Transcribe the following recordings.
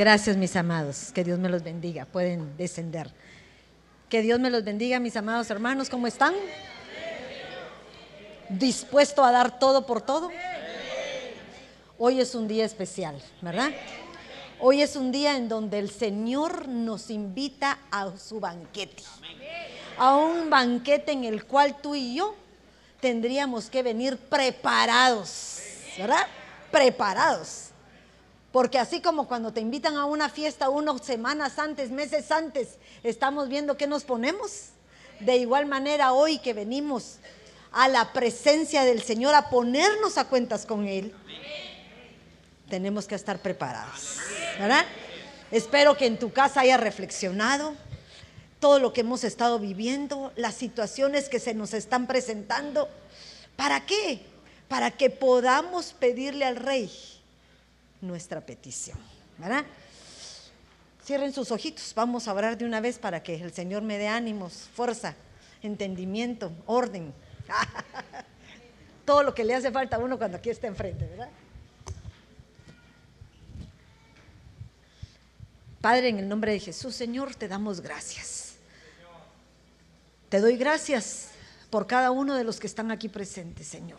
Gracias, mis amados. Que Dios me los bendiga. Pueden descender. Que Dios me los bendiga, mis amados hermanos. ¿Cómo están? ¿Dispuesto a dar todo por todo? Hoy es un día especial, ¿verdad? Hoy es un día en donde el Señor nos invita a su banquete. A un banquete en el cual tú y yo tendríamos que venir preparados, ¿verdad? Preparados. Porque así como cuando te invitan a una fiesta unas semanas antes, meses antes, estamos viendo qué nos ponemos. De igual manera hoy que venimos a la presencia del Señor a ponernos a cuentas con Él, tenemos que estar preparados. Espero que en tu casa haya reflexionado todo lo que hemos estado viviendo, las situaciones que se nos están presentando. ¿Para qué? Para que podamos pedirle al Rey nuestra petición. ¿Verdad? Cierren sus ojitos, vamos a orar de una vez para que el Señor me dé ánimos, fuerza, entendimiento, orden. Todo lo que le hace falta a uno cuando aquí está enfrente, ¿verdad? Padre, en el nombre de Jesús, Señor, te damos gracias. Te doy gracias por cada uno de los que están aquí presentes, Señor.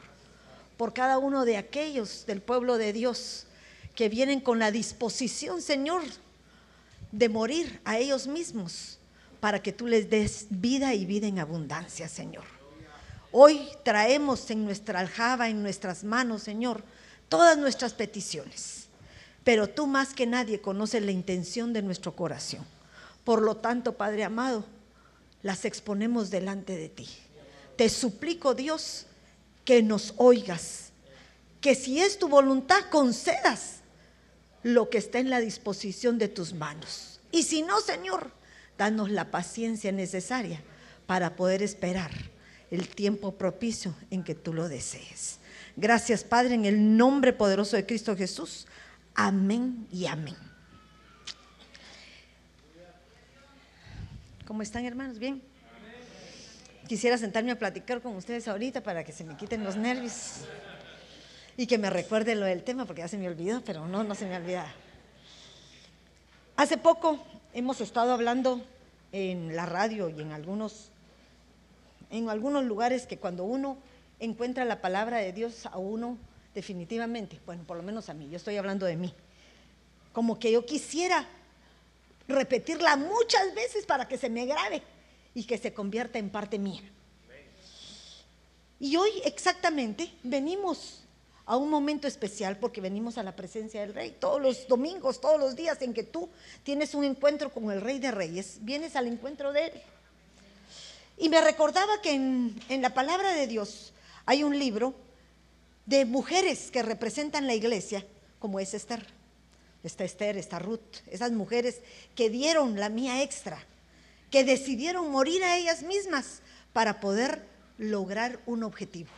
Por cada uno de aquellos del pueblo de Dios que vienen con la disposición, Señor, de morir a ellos mismos para que tú les des vida y vida en abundancia, Señor. Hoy traemos en nuestra aljaba, en nuestras manos, Señor, todas nuestras peticiones. Pero tú más que nadie conoces la intención de nuestro corazón. Por lo tanto, Padre amado, las exponemos delante de ti. Te suplico, Dios, que nos oigas, que si es tu voluntad, concedas lo que está en la disposición de tus manos. Y si no, Señor, danos la paciencia necesaria para poder esperar el tiempo propicio en que tú lo desees. Gracias, Padre, en el nombre poderoso de Cristo Jesús. Amén y amén. ¿Cómo están, hermanos? ¿Bien? Quisiera sentarme a platicar con ustedes ahorita para que se me quiten los nervios y que me recuerde lo del tema, porque ya se me olvidó, pero no, no se me olvida. Hace poco hemos estado hablando en la radio y en algunos, en algunos lugares que cuando uno encuentra la palabra de Dios a uno, definitivamente, bueno, por lo menos a mí, yo estoy hablando de mí, como que yo quisiera repetirla muchas veces para que se me grabe y que se convierta en parte mía. Y hoy exactamente venimos a un momento especial porque venimos a la presencia del Rey. Todos los domingos, todos los días en que tú tienes un encuentro con el Rey de Reyes, vienes al encuentro de Él. Y me recordaba que en, la palabra de Dios hay un libro de mujeres que representan la iglesia, como es Esther. Está Esther, está Ruth, esas mujeres que dieron la mía extra, que decidieron morir a ellas mismas para poder lograr un objetivo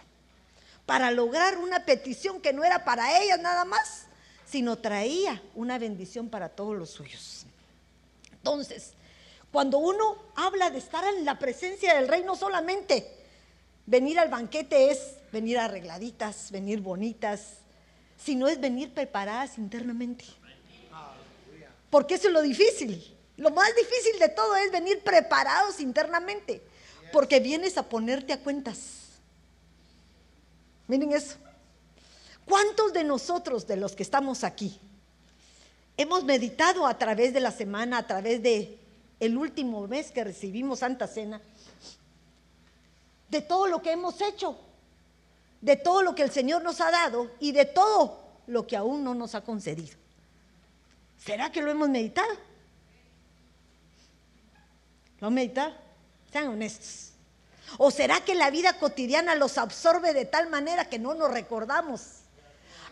para lograr una petición que no era para ellas nada más, sino traía una bendición para todos los suyos. Entonces, cuando uno habla de estar en la presencia del rey, no solamente venir al banquete es venir arregladitas, venir bonitas, sino es venir preparadas internamente. Porque eso es lo difícil. Lo más difícil de todo es venir preparados internamente, porque vienes a ponerte a cuentas Miren eso. ¿Cuántos de nosotros, de los que estamos aquí, hemos meditado a través de la semana, a través de el último mes que recibimos Santa Cena, de todo lo que hemos hecho, de todo lo que el Señor nos ha dado y de todo lo que aún no nos ha concedido? ¿Será que lo hemos meditado? ¿Lo han meditado? Sean honestos. ¿O será que la vida cotidiana los absorbe de tal manera que no nos recordamos?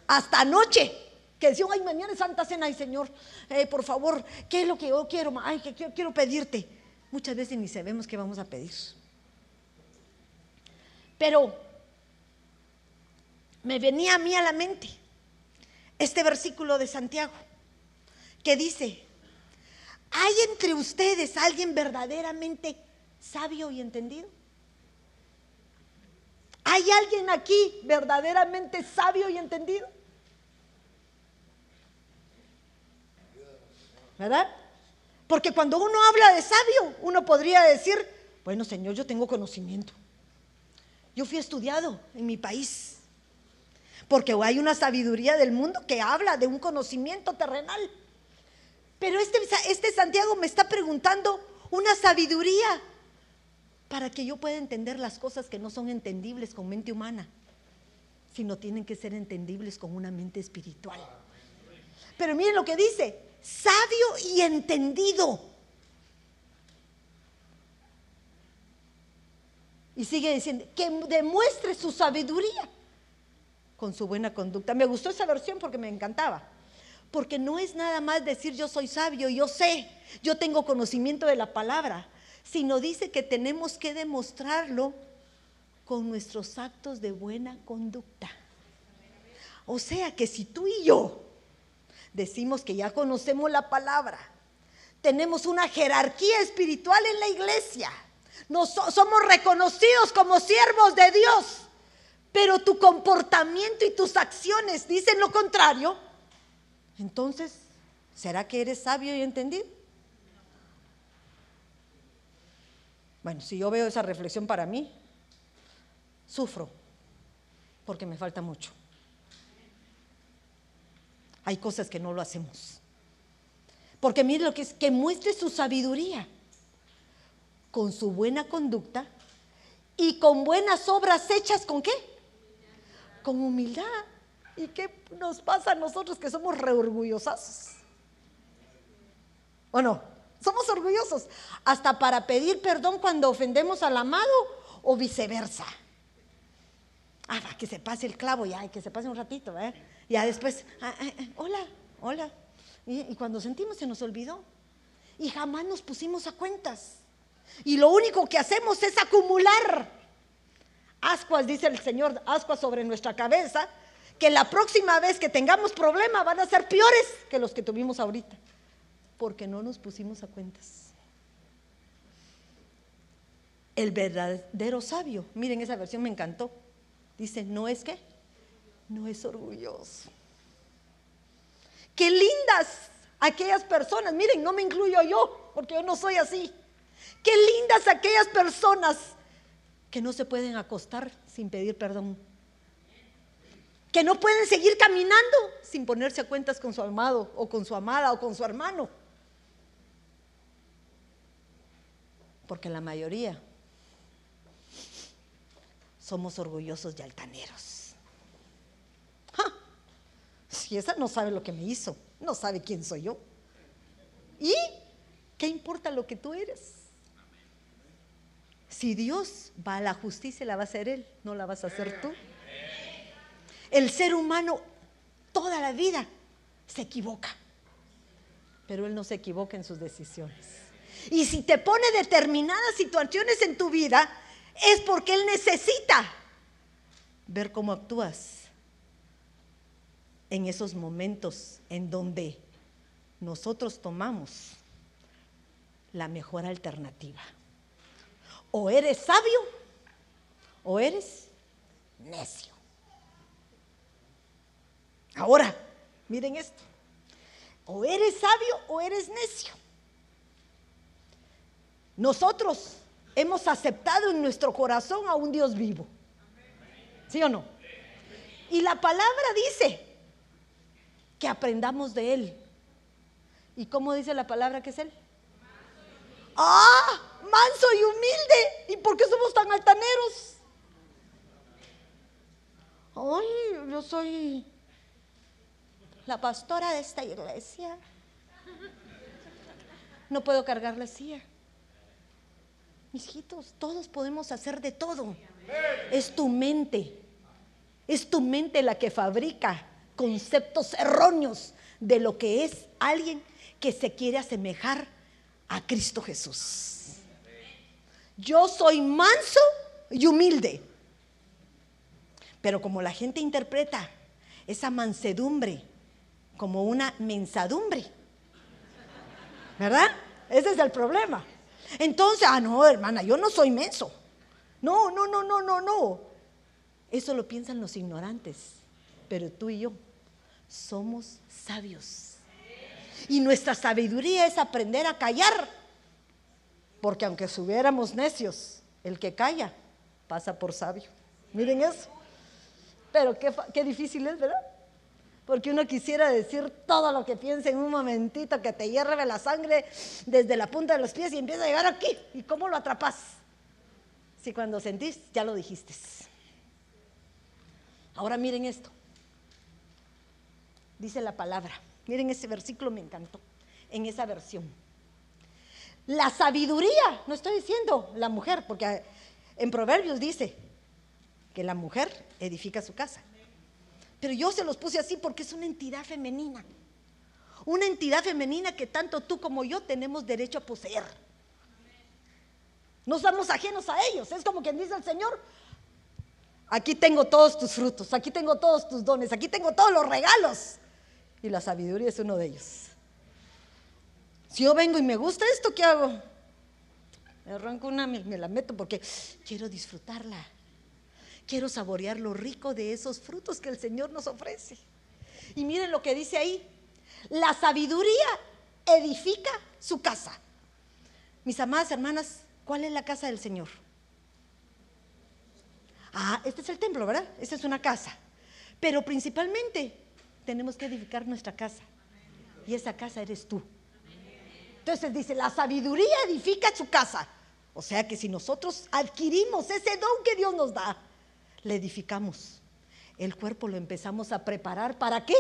Hasta anoche, que decían, ay, mañana es Santa Cena, ay Señor, eh, por favor, ¿qué es lo que yo quiero? Ay, que quiero, quiero pedirte. Muchas veces ni sabemos qué vamos a pedir. Pero me venía a mí a la mente este versículo de Santiago que dice, ¿hay entre ustedes alguien verdaderamente sabio y entendido? ¿Hay alguien aquí verdaderamente sabio y entendido? ¿verdad? Porque cuando uno habla de sabio, uno podría decir, bueno, Señor, yo tengo conocimiento. Yo fui estudiado en mi país. Porque hay una sabiduría del mundo que habla de un conocimiento terrenal. Pero este, este Santiago me está preguntando una sabiduría para que yo pueda entender las cosas que no son entendibles con mente humana, sino tienen que ser entendibles con una mente espiritual. Pero miren lo que dice, sabio y entendido. Y sigue diciendo, que demuestre su sabiduría con su buena conducta. Me gustó esa versión porque me encantaba. Porque no es nada más decir yo soy sabio, yo sé, yo tengo conocimiento de la palabra, sino dice que tenemos que demostrarlo con nuestros actos de buena conducta. O sea que si tú y yo decimos que ya conocemos la palabra, tenemos una jerarquía espiritual en la iglesia, somos reconocidos como siervos de Dios, pero tu comportamiento y tus acciones dicen lo contrario, entonces, ¿será que eres sabio y entendido? Bueno, si yo veo esa reflexión para mí, sufro porque me falta mucho. Hay cosas que no lo hacemos. Porque mire lo que es, que muestre su sabiduría con su buena conducta y con buenas obras hechas con qué? Con humildad. ¿Y qué nos pasa a nosotros que somos reorgullosos? ¿O no? Somos orgullosos hasta para pedir perdón cuando ofendemos al amado o viceversa. Ah, que se pase el clavo ya, que se pase un ratito, ¿eh? Ya después, ah, ah, ah, hola, hola. y cuando sentimos se nos olvidó. Y jamás nos pusimos a cuentas. Y lo único que hacemos es acumular ascuas, dice el Señor, ascuas sobre nuestra cabeza, que la próxima vez que tengamos problemas van a ser peores que los que tuvimos ahorita, porque no nos pusimos a cuentas. El verdadero sabio, miren esa versión me encantó, dice, no es que, no es orgulloso. Qué lindas aquellas personas, miren, no me incluyo yo, porque yo no soy así. Qué lindas aquellas personas que no se pueden acostar sin pedir perdón. Que no pueden seguir caminando sin ponerse a cuentas con su amado o con su amada o con su hermano. Porque la mayoría somos orgullosos y altaneros. Si esa no sabe lo que me hizo, no sabe quién soy yo. ¿Y qué importa lo que tú eres? Si Dios va a la justicia, la va a hacer Él, no la vas a hacer tú. El ser humano toda la vida se equivoca, pero Él no se equivoca en sus decisiones. Y si te pone determinadas situaciones en tu vida, es porque Él necesita ver cómo actúas en esos momentos en donde nosotros tomamos la mejor alternativa. O eres sabio o eres necio. Ahora, miren esto. O eres sabio o eres necio. Nosotros hemos aceptado en nuestro corazón a un Dios vivo. ¿Sí o no? Y la palabra dice que aprendamos de Él. ¿Y cómo dice la palabra que es Él? Ah, manso y humilde. ¿Y por qué somos tan altaneros? Ay, yo soy la pastora de esta iglesia. No puedo cargar la silla. Hijitos, todos podemos hacer de todo. Es tu mente. Es tu mente la que fabrica conceptos erróneos de lo que es alguien que se quiere asemejar a Cristo Jesús. Yo soy manso y humilde. Pero como la gente interpreta esa mansedumbre como una mensadumbre, ¿verdad? Ese es el problema. Entonces, ah, no, hermana, yo no soy menso. No, no, no, no, no, no. Eso lo piensan los ignorantes, pero tú y yo somos sabios. Y nuestra sabiduría es aprender a callar. Porque aunque subiéramos necios, el que calla pasa por sabio. Miren eso. Pero qué, qué difícil es, ¿verdad? Porque uno quisiera decir todo lo que piensa en un momentito, que te hierve la sangre desde la punta de los pies y empieza a llegar aquí. ¿Y cómo lo atrapas? Si cuando sentís, ya lo dijiste. Ahora miren esto. Dice la palabra. Miren ese versículo, me encantó. En esa versión. La sabiduría, no estoy diciendo la mujer, porque en Proverbios dice que la mujer edifica su casa. Pero yo se los puse así porque es una entidad femenina. Una entidad femenina que tanto tú como yo tenemos derecho a poseer. No somos ajenos a ellos. Es como quien dice el Señor, aquí tengo todos tus frutos, aquí tengo todos tus dones, aquí tengo todos los regalos. Y la sabiduría es uno de ellos. Si yo vengo y me gusta esto, ¿qué hago? Me arranco una, me, me la meto porque quiero disfrutarla. Quiero saborear lo rico de esos frutos que el Señor nos ofrece. Y miren lo que dice ahí. La sabiduría edifica su casa. Mis amadas hermanas, ¿cuál es la casa del Señor? Ah, este es el templo, ¿verdad? Esta es una casa. Pero principalmente tenemos que edificar nuestra casa. Y esa casa eres tú. Entonces dice, la sabiduría edifica su casa. O sea que si nosotros adquirimos ese don que Dios nos da, le edificamos. El cuerpo lo empezamos a preparar. ¿Para qué?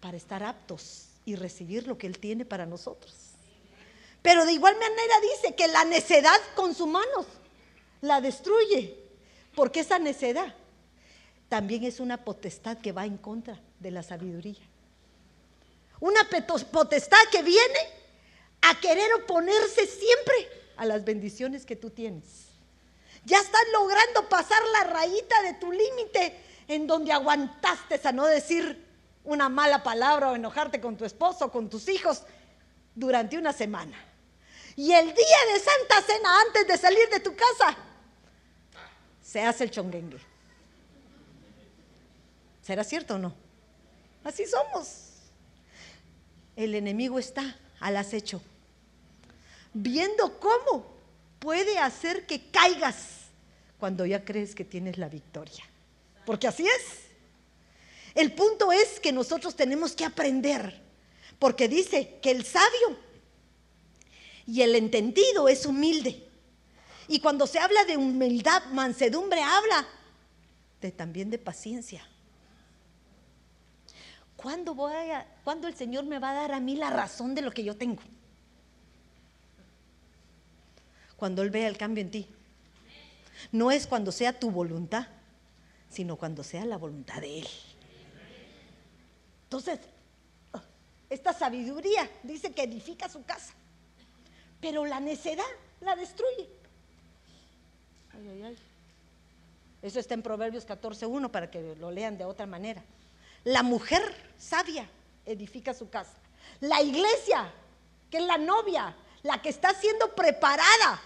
Para estar aptos y recibir lo que Él tiene para nosotros. Pero de igual manera dice que la necedad con sus manos la destruye. Porque esa necedad también es una potestad que va en contra de la sabiduría. Una potestad que viene a querer oponerse siempre a las bendiciones que tú tienes. Ya estás logrando pasar la rayita de tu límite en donde aguantaste a no decir una mala palabra o enojarte con tu esposo o con tus hijos durante una semana. Y el día de Santa Cena, antes de salir de tu casa, se hace el chonguengue. ¿Será cierto o no? Así somos. El enemigo está al acecho, viendo cómo puede hacer que caigas cuando ya crees que tienes la victoria. Porque así es. El punto es que nosotros tenemos que aprender, porque dice que el sabio y el entendido es humilde. Y cuando se habla de humildad, mansedumbre, habla de, también de paciencia. ¿Cuándo, ¿Cuándo el Señor me va a dar a mí la razón de lo que yo tengo? Cuando Él vea el cambio en ti. No es cuando sea tu voluntad, sino cuando sea la voluntad de Él. Entonces, esta sabiduría dice que edifica su casa, pero la necedad la destruye. Ay, ay, ay. Eso está en Proverbios 14.1 para que lo lean de otra manera. La mujer sabia edifica su casa. La iglesia, que es la novia, la que está siendo preparada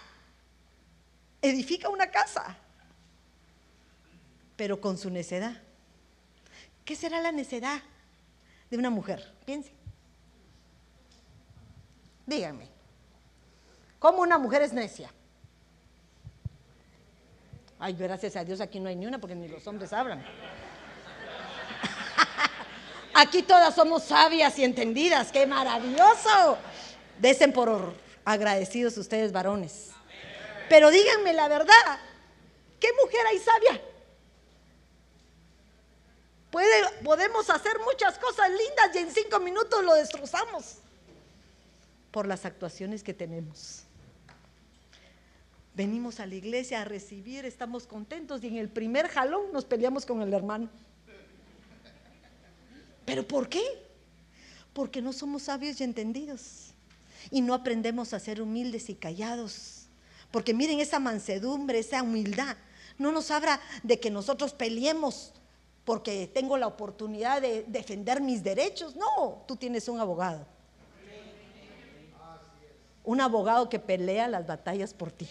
edifica una casa, pero con su necedad. ¿Qué será la necedad de una mujer? Piense. Díganme, ¿cómo una mujer es necia? Ay, gracias a Dios aquí no hay ni una porque ni los hombres hablan. Aquí todas somos sabias y entendidas. ¡Qué maravilloso! Desen por agradecidos ustedes varones. Pero díganme la verdad, ¿qué mujer hay sabia? podemos hacer muchas cosas lindas y en cinco minutos lo destrozamos por las actuaciones que tenemos. Venimos a la iglesia a recibir, estamos contentos y en el primer jalón nos peleamos con el hermano. ¿Pero por qué? Porque no somos sabios y entendidos y no aprendemos a ser humildes y callados porque miren esa mansedumbre, esa humildad. No nos habla de que nosotros peleemos porque tengo la oportunidad de defender mis derechos. No, tú tienes un abogado. Un abogado que pelea las batallas por ti.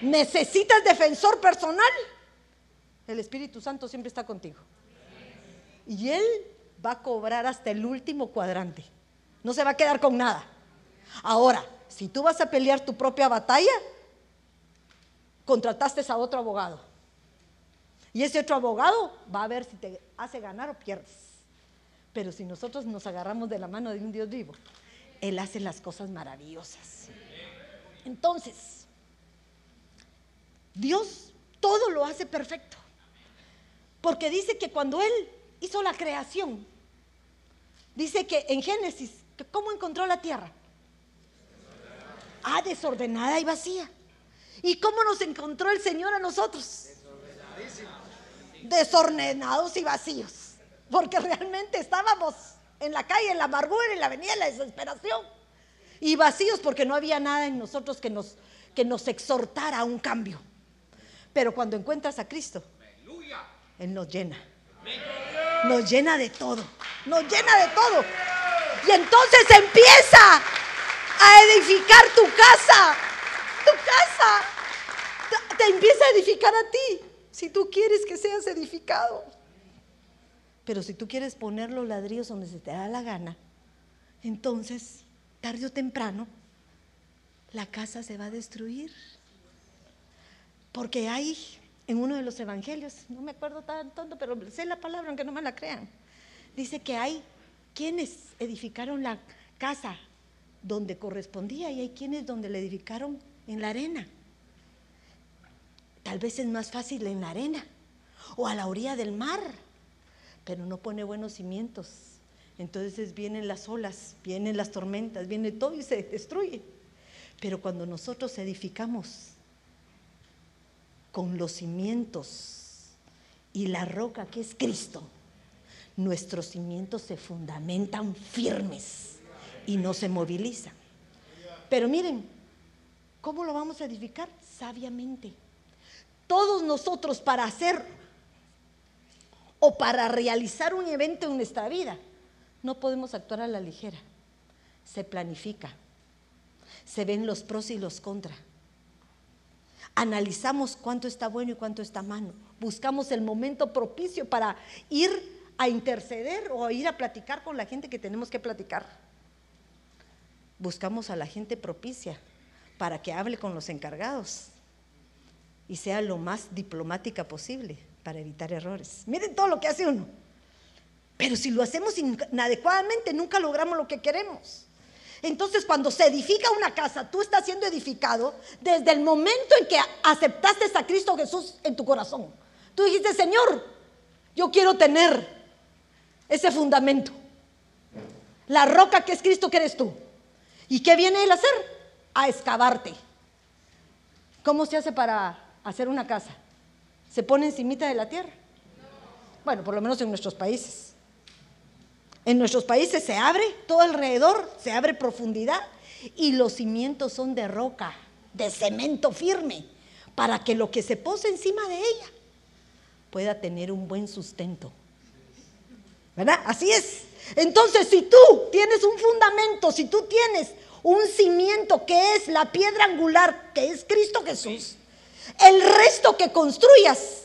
¿Necesitas defensor personal? El Espíritu Santo siempre está contigo. Y Él va a cobrar hasta el último cuadrante. No se va a quedar con nada. Ahora, si tú vas a pelear tu propia batalla, contrataste a otro abogado. Y ese otro abogado va a ver si te hace ganar o pierdes. Pero si nosotros nos agarramos de la mano de un Dios vivo, Él hace las cosas maravillosas. Entonces, Dios todo lo hace perfecto. Porque dice que cuando Él hizo la creación, dice que en Génesis, ¿cómo encontró la tierra? Ah, desordenada y vacía. ¿Y cómo nos encontró el Señor a nosotros? Desordenados y vacíos. Porque realmente estábamos en la calle, en la amargura, en la avenida, en la desesperación. Y vacíos porque no había nada en nosotros que nos, que nos exhortara a un cambio. Pero cuando encuentras a Cristo, Él nos llena. Nos llena de todo. Nos llena de todo. Y entonces empieza a edificar tu casa. Tu casa. Te, empieza a edificar a ti. Si tú quieres que seas edificado. Pero si tú quieres poner los ladrillos donde se te da la gana, entonces, tarde o temprano, la casa se va a destruir. Porque hay en uno de los evangelios, no me acuerdo tan tonto, pero sé la palabra, aunque no me la crean, dice que hay quienes edificaron la casa donde correspondía y hay quienes donde le edificaron en la arena. Tal vez es más fácil en la arena o a la orilla del mar, pero no pone buenos cimientos. Entonces vienen las olas, vienen las tormentas, viene todo y se destruye. Pero cuando nosotros edificamos con los cimientos y la roca que es Cristo, nuestros cimientos se fundamentan firmes y no se movilizan. Pero miren, ¿cómo lo vamos a edificar? Sabiamente. Todos nosotros para hacer o para realizar un evento en nuestra vida, no podemos actuar a la ligera. Se planifica. Se ven los pros y los contras. Analizamos cuánto está bueno y cuánto está malo. Buscamos el momento propicio para ir a interceder o ir a platicar con la gente que tenemos que platicar. Buscamos a la gente propicia para que hable con los encargados y sea lo más diplomática posible para evitar errores. Miren todo lo que hace uno. Pero si lo hacemos inadecuadamente, nunca logramos lo que queremos. Entonces, cuando se edifica una casa, tú estás siendo edificado desde el momento en que aceptaste a Cristo Jesús en tu corazón. Tú dijiste, Señor, yo quiero tener ese fundamento. La roca que es Cristo que eres tú. ¿Y qué viene Él a hacer? A excavarte. ¿Cómo se hace para hacer una casa? ¿Se pone encimita de la tierra? Bueno, por lo menos en nuestros países. En nuestros países se abre todo alrededor, se abre profundidad y los cimientos son de roca, de cemento firme, para que lo que se pose encima de ella pueda tener un buen sustento. ¿Verdad? Así es. Entonces, si tú tienes un fundamento, si tú tienes un cimiento que es la piedra angular, que es Cristo Jesús, el resto que construyas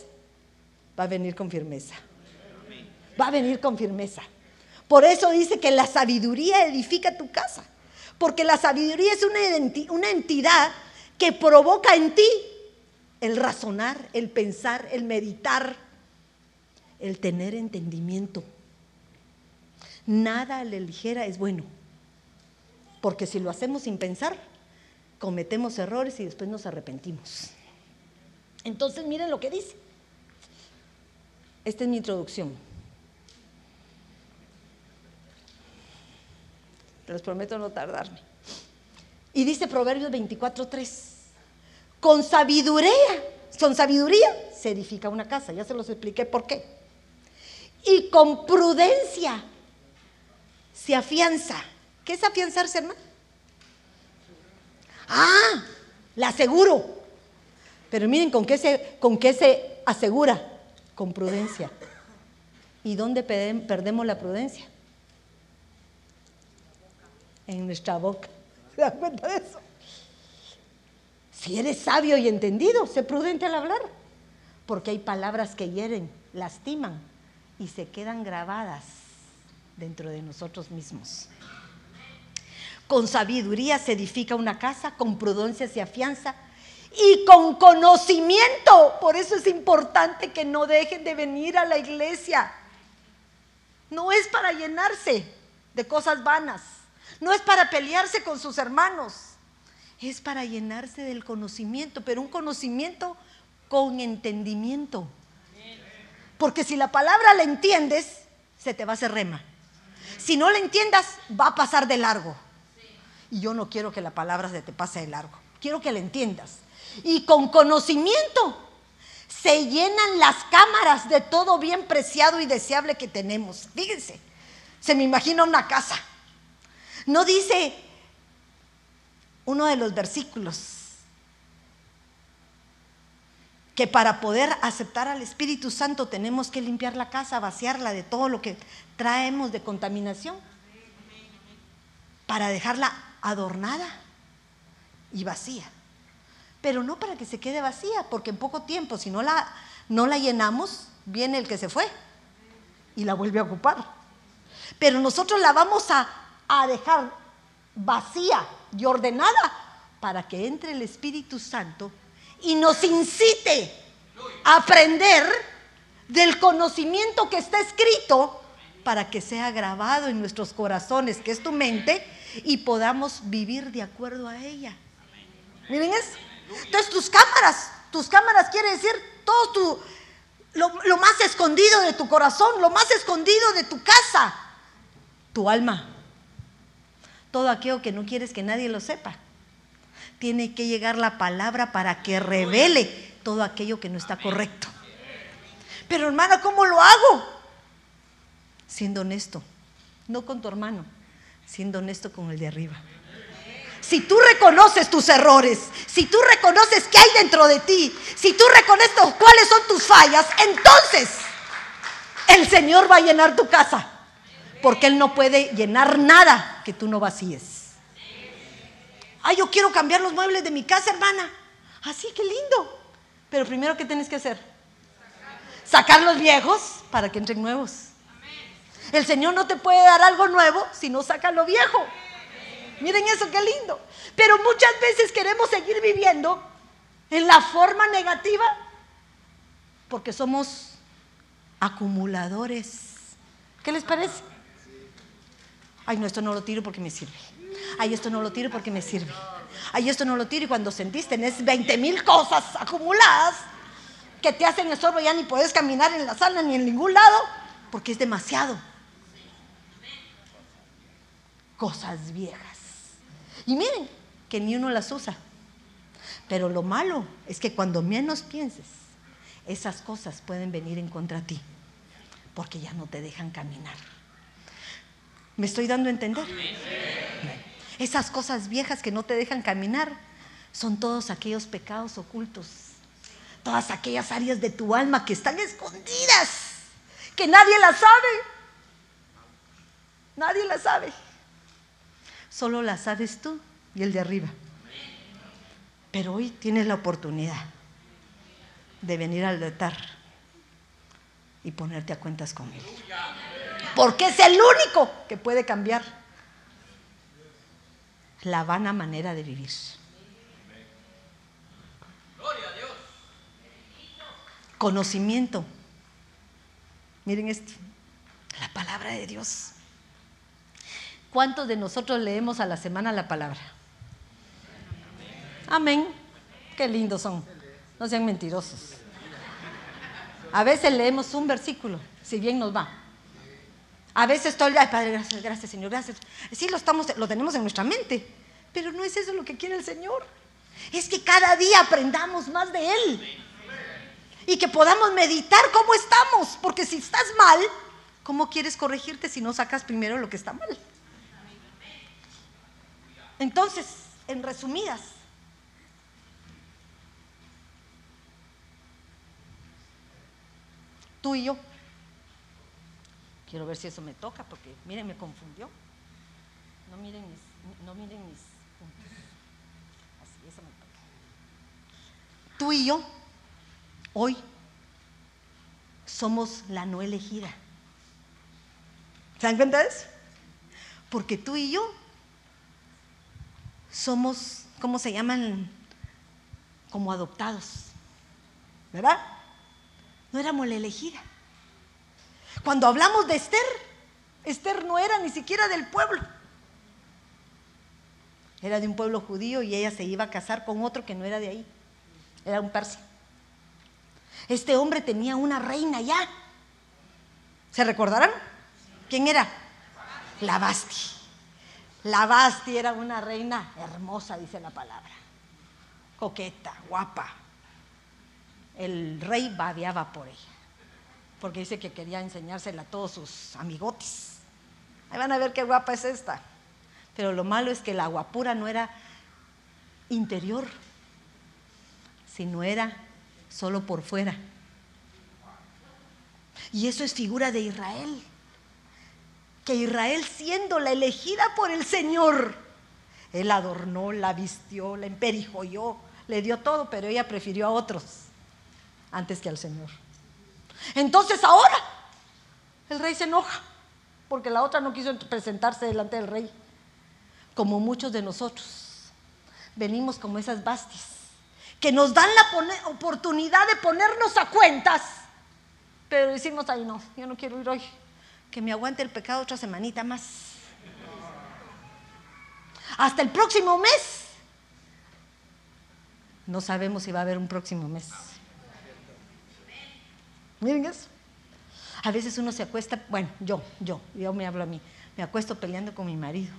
va a venir con firmeza. Va a venir con firmeza. Por eso dice que la sabiduría edifica tu casa. Porque la sabiduría es una, entidad que provoca en ti el razonar, el pensar, el meditar, el tener entendimiento. Nada a la ligera es bueno. Porque si lo hacemos sin pensar, cometemos errores y después nos arrepentimos. Entonces miren lo que dice. Esta es mi introducción. Les prometo no tardarme. Y dice Proverbios 24:3, con sabiduría, con sabiduría se edifica una casa, ya se los expliqué por qué. Y con prudencia se afianza. ¿Qué es afianzarse, hermano? Ah, la aseguro. Pero miren con qué se, con qué se asegura, con prudencia. ¿Y dónde perdemos la prudencia? en nuestra boca. ¿Se dan cuenta de eso? Si eres sabio y entendido, sé prudente al hablar, porque hay palabras que hieren, lastiman y se quedan grabadas dentro de nosotros mismos. Con sabiduría se edifica una casa, con prudencia se afianza y con conocimiento. Por eso es importante que no dejen de venir a la iglesia. No es para llenarse de cosas vanas, no es para pelearse con sus hermanos, es para llenarse del conocimiento, pero un conocimiento con entendimiento. Porque si la palabra la entiendes, se te va a hacer rema. Si no la entiendas, va a pasar de largo. Y yo no quiero que la palabra se te pase de largo. Quiero que la entiendas. Y con conocimiento se llenan las cámaras de todo bien preciado y deseable que tenemos. Fíjense, se me imagina una casa. No dice uno de los versículos que para poder aceptar al Espíritu Santo tenemos que limpiar la casa, vaciarla de todo lo que traemos de contaminación, para dejarla adornada y vacía. Pero no para que se quede vacía, porque en poco tiempo, si no la, no la llenamos, viene el que se fue y la vuelve a ocupar. Pero nosotros la vamos a, a dejar vacía y ordenada para que entre el Espíritu Santo y nos incite a aprender del conocimiento que está escrito para que sea grabado en nuestros corazones, que es tu mente, y podamos vivir de acuerdo a ella. Miren. Entonces tus cámaras, tus cámaras quiere decir todo tu, lo, lo más escondido de tu corazón, lo más escondido de tu casa, tu alma, todo aquello que no quieres que nadie lo sepa tiene que llegar la palabra para que revele todo aquello que no está correcto. Pero hermana, ¿cómo lo hago? Siendo honesto, no con tu hermano, siendo honesto con el de arriba. Si tú reconoces tus errores, si tú reconoces qué hay dentro de ti, si tú reconoces cuáles son tus fallas, entonces el Señor va a llenar tu casa. Porque Él no puede llenar nada que tú no vacíes. Ay, yo quiero cambiar los muebles de mi casa, hermana. Así, que lindo. Pero primero, ¿qué tienes que hacer? Sacar los viejos para que entren nuevos. El Señor no te puede dar algo nuevo si no saca lo viejo. Miren eso, qué lindo. Pero muchas veces queremos seguir viviendo en la forma negativa porque somos acumuladores. ¿Qué les parece? Ay, no, esto no lo tiro porque me sirve. Ay, esto no lo tiro porque me sirve. Ay, esto no lo tiro y cuando sentís tenés 20 mil cosas acumuladas que te hacen estorbo, ya ni puedes caminar en la sala ni en ningún lado porque es demasiado. Cosas viejas. Y miren, que ni uno las usa. Pero lo malo es que cuando menos pienses, esas cosas pueden venir en contra de ti, porque ya no te dejan caminar. ¿Me estoy dando a entender? Esas cosas viejas que no te dejan caminar son todos aquellos pecados ocultos, todas aquellas áreas de tu alma que están escondidas, que nadie las sabe. Nadie las sabe. Solo las sabes tú y el de arriba. Pero hoy tienes la oportunidad de venir al altar y ponerte a cuentas con Él. Porque es el único que puede cambiar la vana manera de vivir. Conocimiento. Miren esto, la palabra de Dios. ¿Cuántos de nosotros leemos a la semana la palabra? Amén. Qué lindos son. No sean mentirosos. A veces leemos un versículo, si bien nos va. A veces estoy, ay Padre, gracias, gracias Señor, gracias. Sí, lo, estamos, lo tenemos en nuestra mente, pero no es eso lo que quiere el Señor. Es que cada día aprendamos más de Él. Y que podamos meditar cómo estamos, porque si estás mal, ¿cómo quieres corregirte si no sacas primero lo que está mal? Entonces, en resumidas, tú y yo Quiero ver si eso me toca, porque miren, me confundió. No miren mis, no miren mis puntos. Así, eso me toca. Tú y yo, hoy, somos la no elegida. ¿Se dan cuenta de eso? Porque tú y yo somos, ¿cómo se llaman? Como adoptados. ¿Verdad? No éramos la elegida. Cuando hablamos de Esther, Esther no era ni siquiera del pueblo. Era de un pueblo judío y ella se iba a casar con otro que no era de ahí. Era un persa. Este hombre tenía una reina ya. ¿Se recordarán? ¿Quién era? La Basti. La Basti era una reina hermosa, dice la palabra. Coqueta, guapa. El rey babeaba por ella. Porque dice que quería enseñársela a todos sus amigotes. Ahí van a ver qué guapa es esta. Pero lo malo es que la guapura no era interior, sino era solo por fuera. Y eso es figura de Israel. Que Israel siendo la elegida por el Señor, él adornó, la vistió, la emperijolló, le dio todo, pero ella prefirió a otros antes que al Señor. Entonces ahora el rey se enoja porque la otra no quiso presentarse delante del rey. Como muchos de nosotros venimos como esas bastis que nos dan la oportunidad de ponernos a cuentas, pero decimos, ay no, yo no quiero ir hoy, que me aguante el pecado otra semanita más. Hasta el próximo mes. No sabemos si va a haber un próximo mes. Miren eso. A veces uno se acuesta, bueno, yo, yo, yo me hablo a mí, me acuesto peleando con mi marido.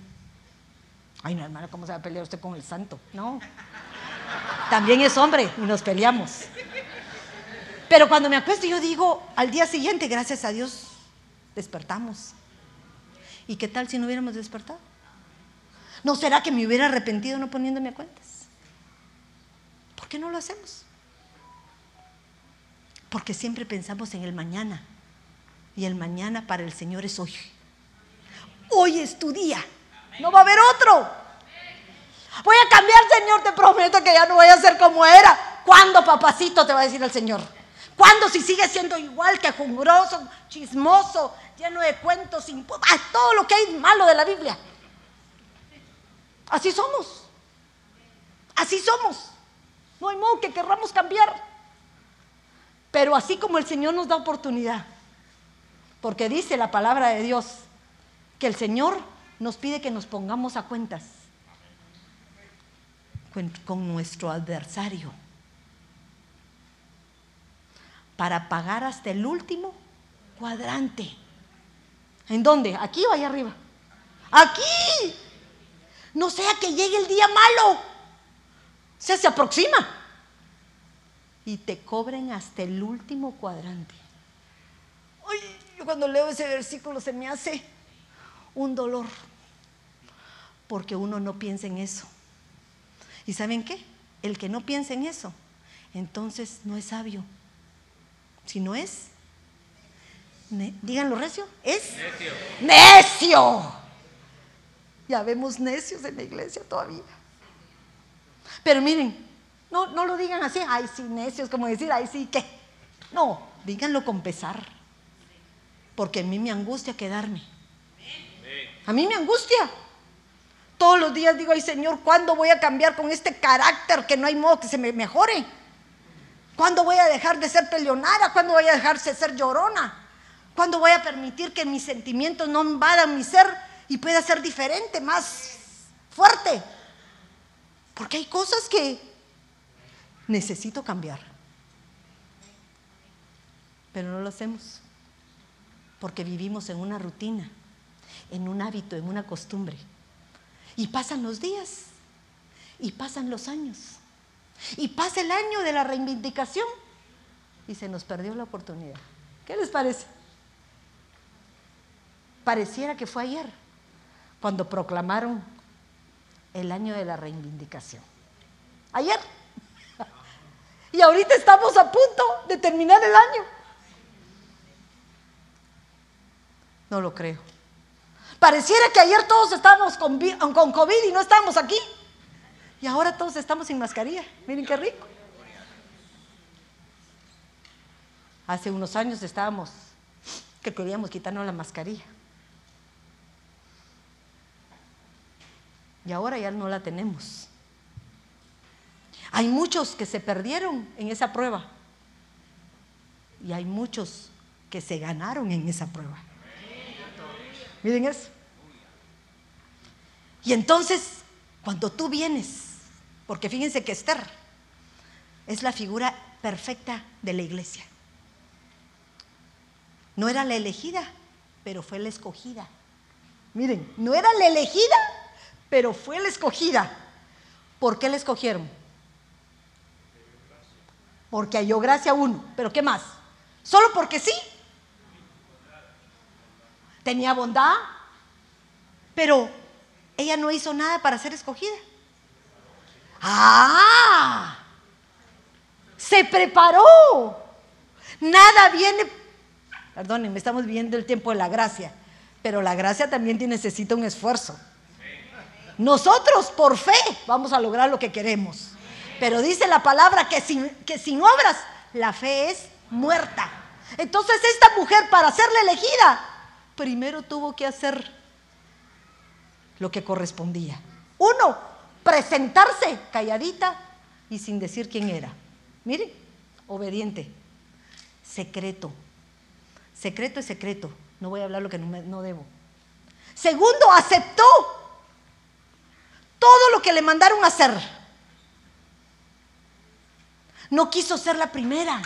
Ay, no, hermano, ¿cómo se va a pelear usted con el santo? No. También es hombre y nos peleamos. Pero cuando me acuesto yo digo, al día siguiente, gracias a Dios, despertamos. ¿Y qué tal si no hubiéramos despertado? ¿No será que me hubiera arrepentido no poniéndome a cuentas? ¿Por qué no lo hacemos? Porque siempre pensamos en el mañana. Y el mañana para el Señor es hoy. Hoy es tu día. No va a haber otro. Voy a cambiar, Señor, te prometo que ya no voy a ser como era. ¿Cuándo, papacito, te va a decir el Señor? ¿Cuándo si sigue siendo igual que jungroso, chismoso, lleno de cuentos, ah, todo lo que hay malo de la Biblia? Así somos. Así somos. No hay modo que querramos cambiar. Pero así como el Señor nos da oportunidad, porque dice la palabra de Dios que el Señor nos pide que nos pongamos a cuentas con, nuestro adversario para pagar hasta el último cuadrante. ¿En dónde? ¿Aquí o allá arriba? Aquí. No sea que llegue el día malo. Sea, se aproxima y te cobren hasta el último cuadrante. Ay, yo cuando leo ese versículo se me hace un dolor, porque uno no piensa en eso. ¿Y saben qué? El que no piensa en eso, entonces no es sabio, si no es, díganlo recio, es necio. necio. Ya vemos necios en la iglesia todavía. Pero miren, no, no lo digan así, ay, sí, necios, como decir, ay, sí, ¿qué? No, díganlo con pesar. Porque a mí me angustia quedarme. A mí me angustia. Todos los días digo, ay Señor, ¿cuándo voy a cambiar con este carácter que no hay modo que se me mejore? ¿Cuándo voy a dejar de ser peleonada? ¿Cuándo voy a dejar de ser llorona? ¿Cuándo voy a permitir que mis sentimientos no invadan mi ser y pueda ser diferente, más fuerte? Porque hay cosas que necesito cambiar. Pero no lo hacemos porque vivimos en una rutina, en un hábito, en una costumbre. Y pasan los días, y pasan los años, y pasa el año de la reivindicación y se nos perdió la oportunidad. ¿Qué les parece? Pareciera que fue ayer, cuando proclamaron el año de la reivindicación. Ayer. Y ahorita estamos a punto de terminar el año. No lo creo. Pareciera que ayer todos estábamos con, COVID y no estábamos aquí. Y ahora todos estamos sin mascarilla. Miren qué rico. Hace unos años estábamos que queríamos quitarnos la mascarilla. Y ahora ya no la tenemos. Hay muchos que se perdieron en esa prueba. Y hay muchos que se ganaron en esa prueba. Miren eso. Y entonces, cuando tú vienes, porque fíjense que Esther es la figura perfecta de la iglesia. No era la elegida, pero fue la escogida. Miren, no era la elegida, pero fue la escogida. ¿Por qué la escogieron? Porque halló gracia uno. ¿Pero qué más? ¿Solo porque sí? Tenía bondad, pero ella no hizo nada para ser escogida. ¡Ah! Se preparó. Nada viene Perdónenme, estamos viviendo el tiempo de la gracia, pero la gracia también necesita un esfuerzo. Nosotros por fe vamos a lograr lo que queremos. Pero dice la palabra que sin, que sin obras la fe es muerta. Entonces esta mujer para serle elegida, primero tuvo que hacer lo que correspondía. Uno, presentarse calladita y sin decir quién era. Miren, obediente, secreto, Secreto es secreto. No voy a hablar lo que no, debo. Segundo, aceptó todo lo que le mandaron a hacer. No quiso ser la primera.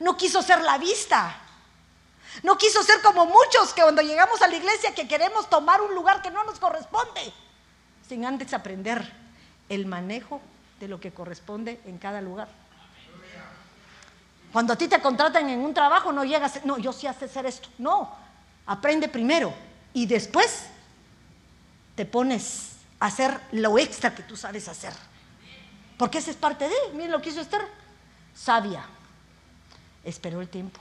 No quiso ser la vista. No quiso ser como muchos que cuando llegamos a la iglesia que queremos tomar un lugar que no nos corresponde, sin antes aprender el manejo de lo que corresponde en cada lugar. Cuando a ti te contratan en un trabajo, no llegas, no, yo sí sé hacer esto. No, aprende primero y después te pones a hacer lo extra que tú sabes hacer. Porque esa es parte de, miren lo que hizo Esther, sabia. Esperó el tiempo.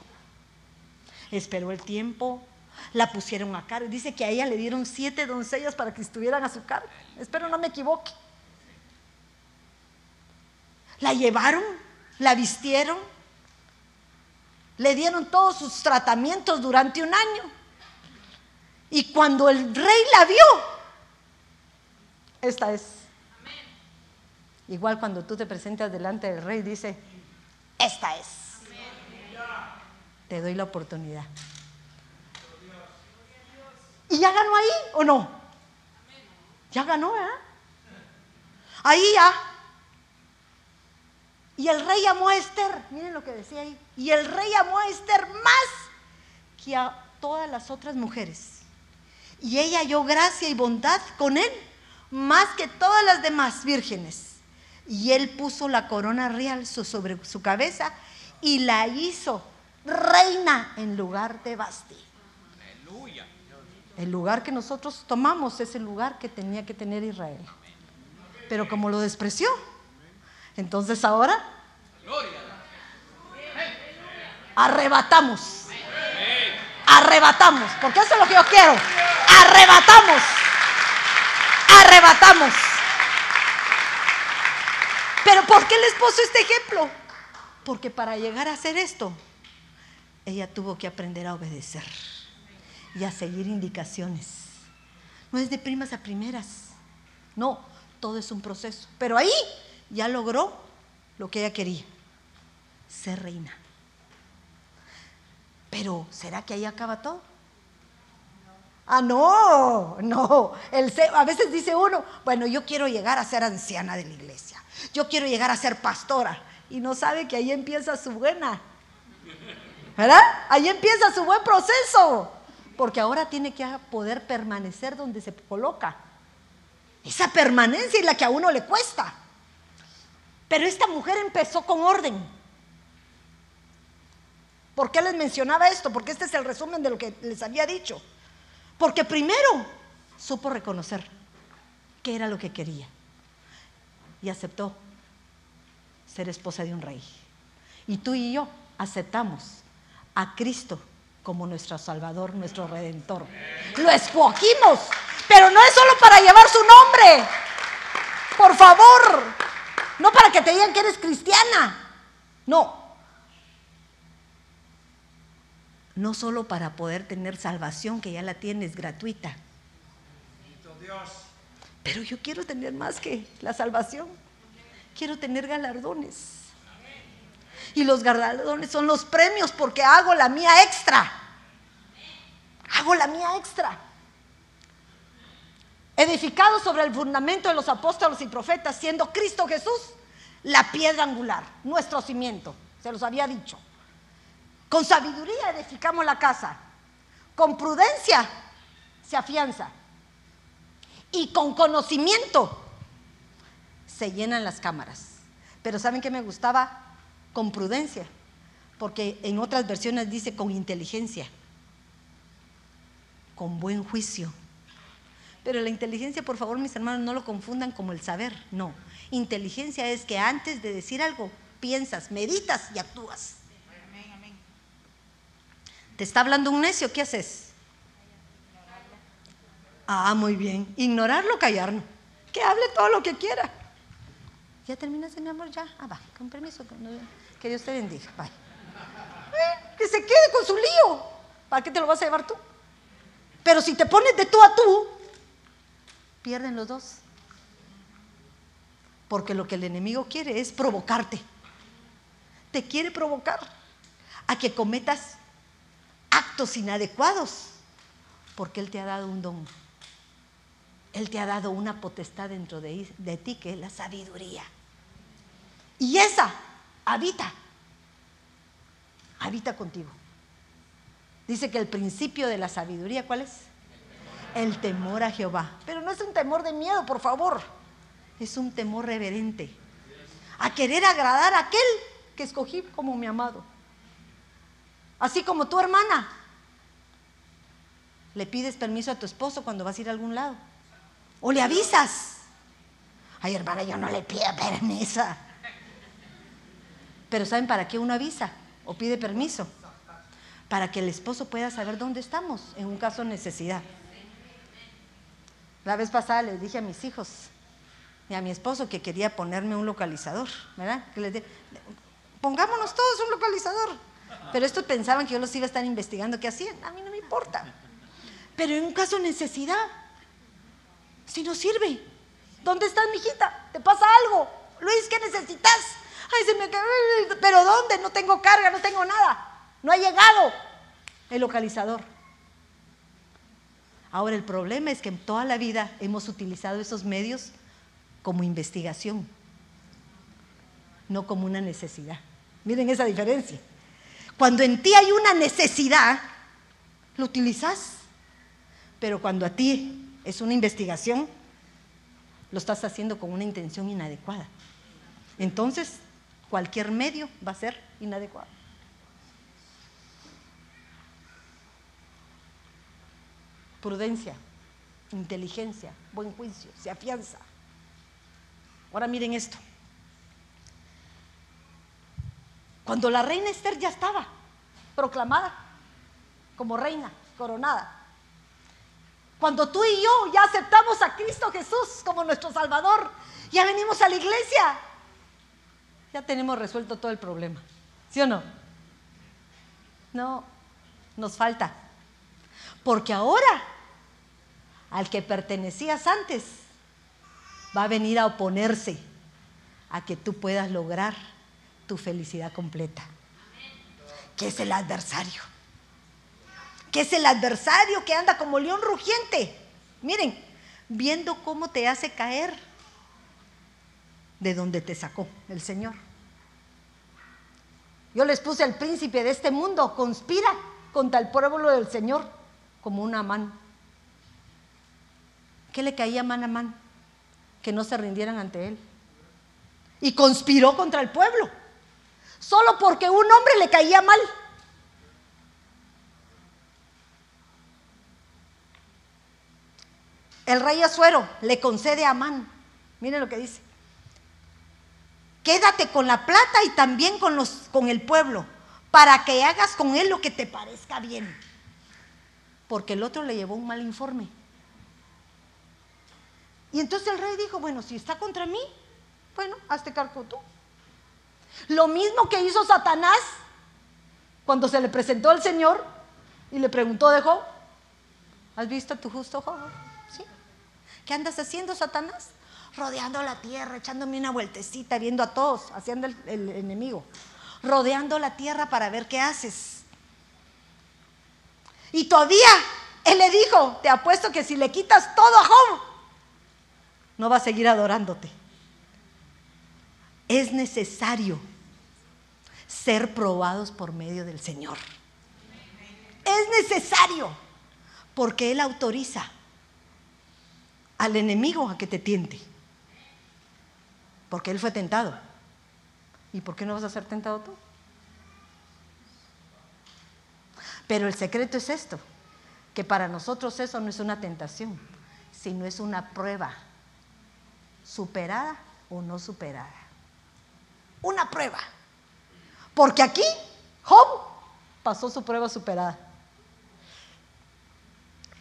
Esperó el tiempo, la pusieron a cargo. Dice que a ella le dieron siete doncellas para que estuvieran a su cargo. Espero no me equivoque. La llevaron, la vistieron, le dieron todos sus tratamientos durante un año. Y cuando el rey la vio, esta es. Igual cuando tú te presentas delante del rey, dice, esta es. Te doy la oportunidad. ¿Y ya ganó ahí o no? Ya ganó, ¿eh? Ahí ya y el rey amó a Esther, miren lo que decía ahí, y el rey amó a Esther más que a todas las otras mujeres. Y ella halló gracia y bondad con él, más que todas las demás vírgenes. Y él puso la corona real sobre su cabeza y la hizo reina en lugar de Basti. El lugar que nosotros tomamos es el lugar que tenía que tener Israel. Pero como lo despreció, entonces ahora arrebatamos. Arrebatamos, porque eso es lo que yo quiero. Arrebatamos. Arrebatamos. Pero ¿por qué les puso este ejemplo? Porque para llegar a hacer esto, ella tuvo que aprender a obedecer y a seguir indicaciones. No es de primas a primeras. No, todo es un proceso. Pero ahí ya logró lo que ella quería, ser reina. Pero ¿será que ahí acaba todo? Ah, no, no. El, a veces dice uno, bueno, yo quiero llegar a ser anciana de la iglesia. Yo quiero llegar a ser pastora. Y no sabe que ahí empieza su buena. ¿Verdad? Ahí empieza su buen proceso. Porque ahora tiene que poder permanecer donde se coloca. Esa permanencia es la que a uno le cuesta. Pero esta mujer empezó con orden. ¿Por qué les mencionaba esto? Porque este es el resumen de lo que les había dicho. Porque primero supo reconocer qué era lo que quería y aceptó ser esposa de un rey. Y tú y yo aceptamos a Cristo como nuestro Salvador, nuestro Redentor. Lo escogimos, pero no es solo para llevar su nombre. Por favor, no para que te digan que eres cristiana. No. No solo para poder tener salvación, que ya la tienes gratuita. Pero yo quiero tener más que la salvación. Quiero tener galardones. Y los galardones son los premios porque hago la mía extra. Hago la mía extra. Edificado sobre el fundamento de los apóstoles y profetas, siendo Cristo Jesús la piedra angular, nuestro cimiento. Se los había dicho. Con sabiduría edificamos la casa. Con prudencia se afianza. Y con conocimiento se llenan las cámaras. Pero ¿saben qué me gustaba? Con prudencia. Porque en otras versiones dice con inteligencia. Con buen juicio. Pero la inteligencia, por favor, mis hermanos, no lo confundan como el saber. No. Inteligencia es que antes de decir algo, piensas, meditas y actúas. Te está hablando un necio, ¿qué haces? Ah, muy bien. Ignorarlo, callarlo. Que hable todo lo que quiera. ¿Ya terminaste, mi amor? Ya. Ah, va, con permiso. Que Dios te bendiga. Bye. Eh, que se quede con su lío. ¿Para qué te lo vas a llevar tú? Pero si te pones de tú a tú, pierden los dos. Porque lo que el enemigo quiere es provocarte. Te quiere provocar a que cometas actos inadecuados, porque Él te ha dado un don. Él te ha dado una potestad dentro de, ti que es la sabiduría. Y esa habita, habita contigo. Dice que el principio de la sabiduría, ¿cuál es? El temor a Jehová. Pero no es un temor de miedo, por favor. Es un temor reverente. A querer agradar a aquel que escogí como mi amado. Así como tu hermana. Le pides permiso a tu esposo cuando vas a ir a algún lado. O le avisas. Ay, hermana, yo no le pido permiso. Pero ¿saben para qué uno avisa o pide permiso? Para que el esposo pueda saber dónde estamos en un caso de necesidad. La vez pasada les dije a mis hijos y a mi esposo que quería ponerme un localizador, ¿verdad? Que les pongámonos todos un localizador. Pero estos pensaban que yo los iba a estar investigando qué hacían. A mí no me importa. Pero en un caso de necesidad, si no sirve. ¿Dónde estás, mijita? ¿Te pasa algo? Luis, ¿qué necesitas? Ay, se me ¿Pero dónde? No tengo carga, no tengo nada. No ha llegado el localizador. Ahora el problema es que toda la vida hemos utilizado esos medios como investigación, no como una necesidad. Miren esa diferencia. Cuando en ti hay una necesidad, lo utilizas. Pero cuando a ti es una investigación, lo estás haciendo con una intención inadecuada. Entonces, cualquier medio va a ser inadecuado. Prudencia, inteligencia, buen juicio, se afianza. Ahora miren esto. Cuando la reina Esther ya estaba proclamada como reina, coronada. Cuando tú y yo ya aceptamos a Cristo Jesús como nuestro Salvador, ya venimos a la iglesia, ya tenemos resuelto todo el problema. ¿Sí o no? No, nos falta. Porque ahora, al que pertenecías antes, va a venir a oponerse a que tú puedas lograr tu felicidad completa. Que es el adversario. Que es el adversario que anda como león rugiente. Miren, viendo cómo te hace caer de donde te sacó el Señor. Yo les puse al príncipe de este mundo, conspira contra el pueblo del Señor como una mano. ¿Qué le caía man a man? Que no se rindieran ante él. Y conspiró contra el pueblo solo porque un hombre le caía mal. El rey Azuero le concede a Amán. Miren lo que dice. Quédate con la plata y también con, los, con el pueblo, para que hagas con él lo que te parezca bien. Porque el otro le llevó un mal informe. Y entonces el rey dijo, bueno, si está contra mí, bueno, hazte cargo tú. Lo mismo que hizo Satanás cuando se le presentó al Señor y le preguntó de Job, ¿has visto a tu justo Job? ¿Sí? ¿Qué andas haciendo, Satanás? Rodeando la tierra, echándome una vueltecita, viendo a todos, haciendo el, el enemigo. Rodeando la tierra para ver qué haces. Y todavía él le dijo, te apuesto que si le quitas todo a Job, no va a seguir adorándote. Es necesario ser probados por medio del Señor. Es necesario porque Él autoriza al enemigo a que te tiente. Porque Él fue tentado. ¿Y por qué no vas a ser tentado tú? Pero el secreto es esto, que para nosotros eso no es una tentación, sino es una prueba, superada o no superada. Una prueba. Porque aquí Job pasó su prueba superada.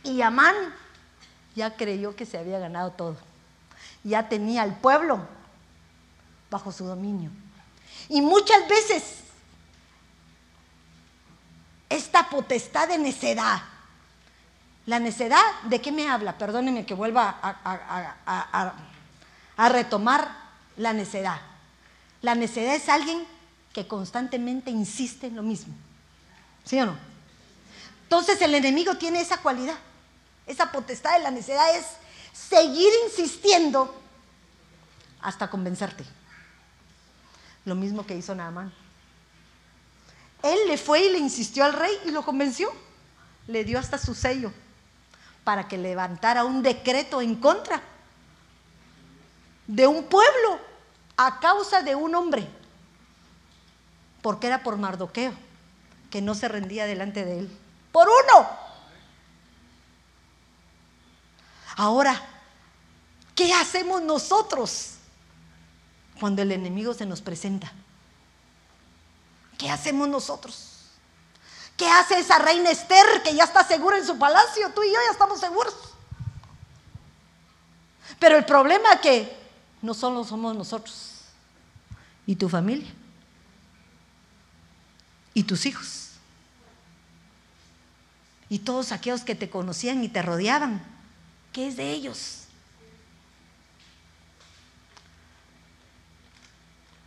Y Amán ya creyó que se había ganado todo. Ya tenía al pueblo bajo su dominio. Y muchas veces esta potestad de necedad, la necedad, ¿de qué me habla? Perdónenme que vuelva a, retomar la necedad. La necedad es alguien que constantemente insiste en lo mismo. ¿Sí o no? Entonces el enemigo tiene esa cualidad. Esa potestad de la necedad es seguir insistiendo hasta convencerte. Lo mismo que hizo Naaman. Él le fue y le insistió al rey y lo convenció. Le dio hasta su sello para que levantara un decreto en contra de un pueblo a causa de un hombre. Porque era por Mardoqueo, que no se rendía delante de él. Por uno. Ahora, ¿qué hacemos nosotros cuando el enemigo se nos presenta? ¿Qué hacemos nosotros? ¿Qué hace esa reina Esther que ya está segura en su palacio? Tú y yo ya estamos seguros. Pero el problema es que no solo somos nosotros y tu familia y tus hijos y todos aquellos que te conocían y te rodeaban ¿Qué es de ellos?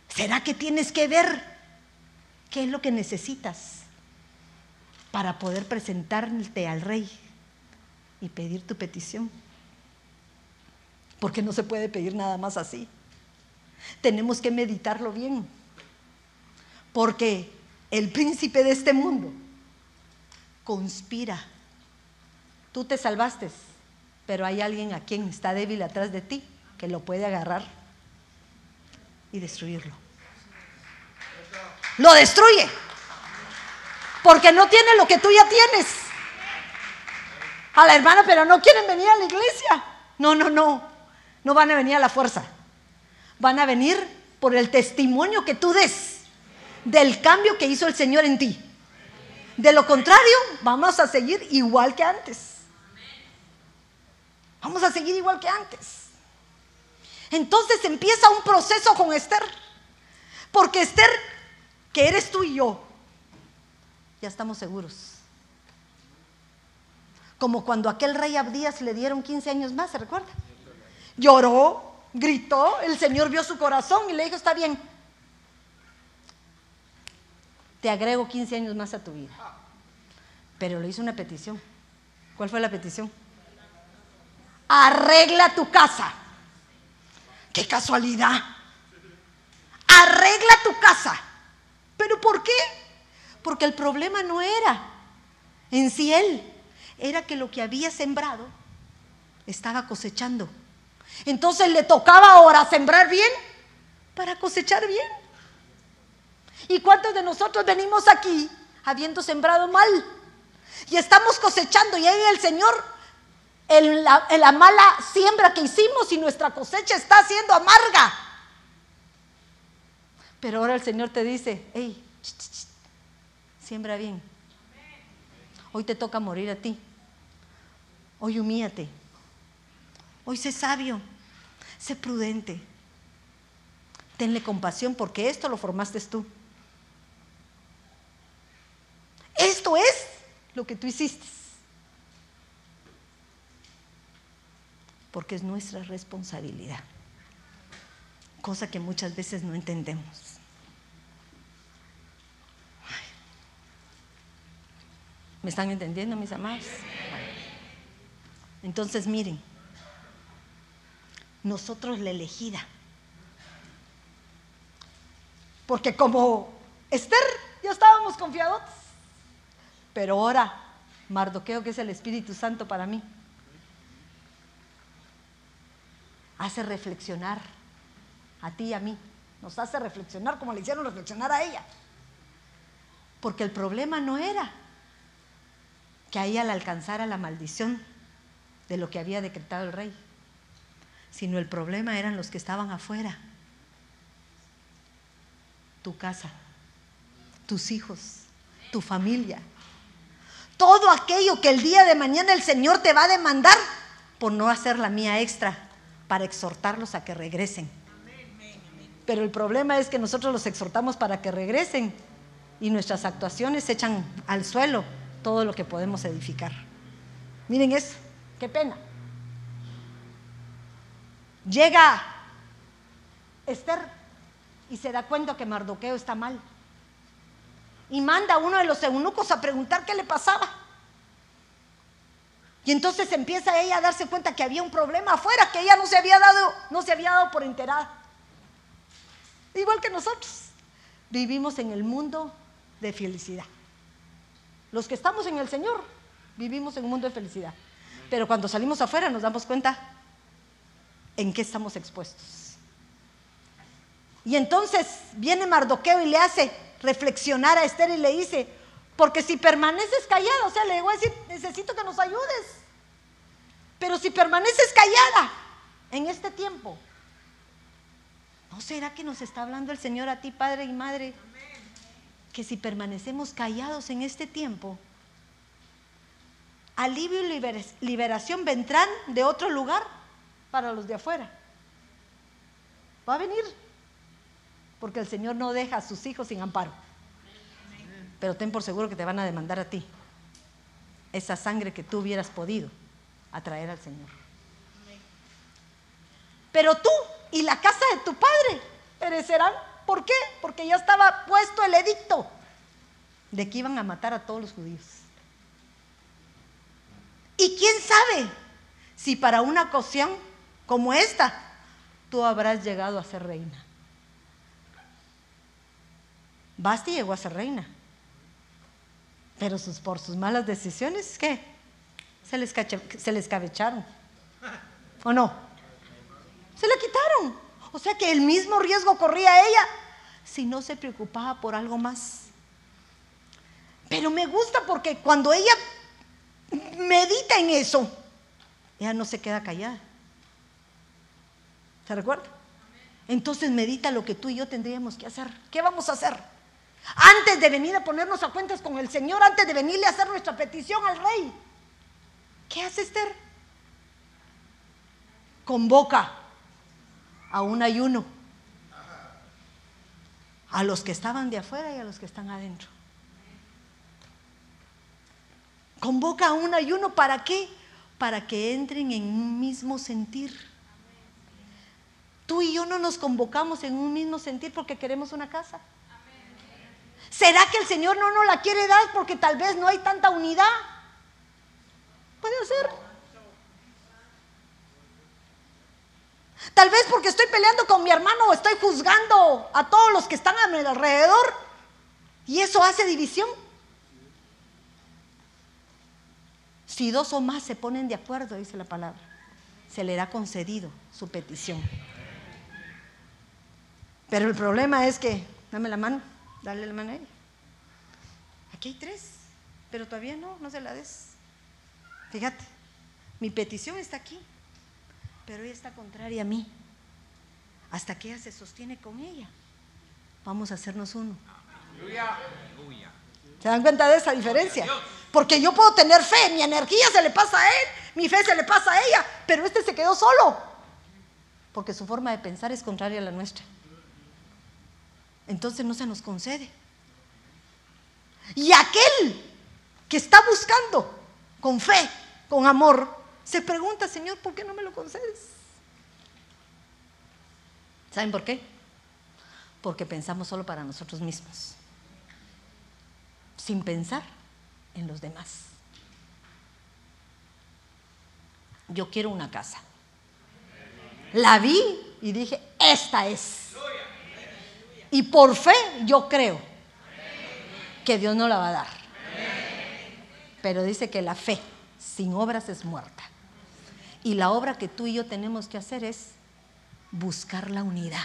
¿Será que tienes que ver qué es lo que necesitas para poder presentarte al rey y pedir tu petición? Porque no se puede pedir nada más así. Tenemos que meditarlo bien. Porque el príncipe de este mundo conspira. Tú te salvaste pero hay alguien a quien está débil atrás de ti que lo puede agarrar y destruirlo. Lo destruye. Porque no tiene lo que tú ya tienes. A la hermana, pero no quieren venir a la iglesia. No, no, no. No van a venir a la fuerza. Van a venir por el testimonio que tú des del cambio que hizo el Señor en ti. De lo contrario, vamos a seguir igual que antes. Vamos a seguir igual que antes. Entonces empieza un proceso con Esther. Porque Esther, que eres tú y yo, ya estamos seguros. Como cuando aquel rey Abdías le dieron 15 años más, ¿se recuerda? Lloró, gritó, el Señor vio su corazón y le dijo, está bien, te agrego 15 años más a tu vida. Pero le hizo una petición. ¿Cuál fue la petición? arregla tu casa. Qué casualidad. Arregla tu casa. ¿Pero por qué? Porque el problema no era en sí él, era que lo que había sembrado estaba cosechando. Entonces le tocaba ahora sembrar bien para cosechar bien. ¿Y cuántos de nosotros venimos aquí habiendo sembrado mal? Y estamos cosechando y ahí el Señor en la, mala siembra que hicimos y nuestra cosecha está siendo amarga. Pero ahora el Señor te dice, hey, siembra bien. Hoy te toca morir a ti. Hoy humíate. Hoy sé sabio. Sé prudente. Tenle compasión porque esto lo formaste tú. Esto es lo que tú hiciste. porque es nuestra responsabilidad, cosa que muchas veces no entendemos. ¿Me están entendiendo, mis amados? Entonces, miren, nosotros la elegida, porque como Esther ya estábamos confiados, pero ahora Mardoqueo, que es el Espíritu Santo para mí, hace reflexionar a ti y a mí. Nos hace reflexionar como le hicieron reflexionar a ella. Porque el problema no era que a ella alcanzara la maldición de lo que había decretado el rey, sino el problema eran los que estaban afuera. Tu casa, tus hijos, tu familia. Todo aquello que el día de mañana el Señor te va a demandar por no hacer la mía extra para exhortarlos a que regresen. Pero el problema es que nosotros los exhortamos para que regresen y nuestras actuaciones echan al suelo todo lo que podemos edificar. Miren eso, qué pena. Llega Esther y se da cuenta que Mardoqueo está mal. Y manda a uno de los eunucos a preguntar qué le pasaba. Y entonces empieza ella a darse cuenta que había un problema afuera, que ella no se había dado, no se había dado por enterada. Igual que nosotros. Vivimos en el mundo de felicidad. Los que estamos en el Señor vivimos en un mundo de felicidad. Pero cuando salimos afuera nos damos cuenta en qué estamos expuestos. Y entonces viene Mardoqueo y le hace reflexionar a Esther y le dice, porque si permaneces callada, o sea, le voy a decir, necesito que nos ayudes. Pero si permaneces callada en este tiempo, ¿no será que nos está hablando el Señor a ti, Padre y Madre? que si permanecemos callados en este tiempo, alivio y liberación vendrán de otro lugar para los de afuera. Va a venir, porque el Señor no deja a sus hijos sin amparo. Pero ten por seguro que te van a demandar a ti esa sangre que tú hubieras podido atraer al Señor. Pero tú y la casa de tu padre perecerán ¿Por qué? Porque ya estaba puesto el edicto de que iban a matar a todos los judíos. Y quién sabe si para una ocasión como esta tú habrás llegado a ser reina. Basti llegó a ser reina. Pero por sus malas decisiones, ¿qué? Se les, se les cabecharon. ¿O no? Se la quitaron. O sea que el mismo riesgo corría ella si no se preocupaba por algo más. Pero me gusta porque cuando ella medita en eso, ella no se queda callada. ¿Se recuerda? Entonces medita lo que tú y yo tendríamos que hacer. ¿Qué vamos a hacer? Antes de venir a ponernos a cuentas con el Señor, antes de venirle a hacer nuestra petición al Rey. ¿Qué hace Esther? Convoca a un ayuno a los que estaban de afuera y a los que están adentro. Convoca a un ayuno para qué? Para que entren en un mismo sentir. Tú y yo no nos convocamos en un mismo sentir porque queremos una casa. ¿Será que el Señor no nos la quiere dar porque tal vez no hay tanta unidad? Puede ser. Tal vez porque estoy peleando con mi hermano o estoy juzgando a todos los que están a mi alrededor. Y eso hace división. Si dos o más se ponen de acuerdo, dice la palabra, se le da concedido su petición. Pero el problema es que, dame la mano, dale la mano a. Aquí hay tres, pero todavía no, no se la des. Fíjate, mi petición está aquí pero ella está contraria a mí. Hasta que ella se sostiene con ella. Vamos a hacernos uno. ¿Se dan cuenta de esa diferencia? Porque yo puedo tener fe, mi energía se le pasa a él, mi fe se le pasa a ella, pero este se quedó solo. Porque su forma de pensar es contraria a la nuestra. Entonces no se nos concede. Y aquel que está buscando con fe, con amor, se pregunta, Señor, ¿por qué no me lo concedes? ¿Saben por qué? Porque pensamos solo para nosotros mismos, sin pensar en los demás. Yo quiero una casa. La vi y dije, esta es. Y por fe yo creo que Dios no la va a dar. Pero dice que la fe sin obras es muerta. Y la obra que tú y yo tenemos que hacer es buscar la unidad.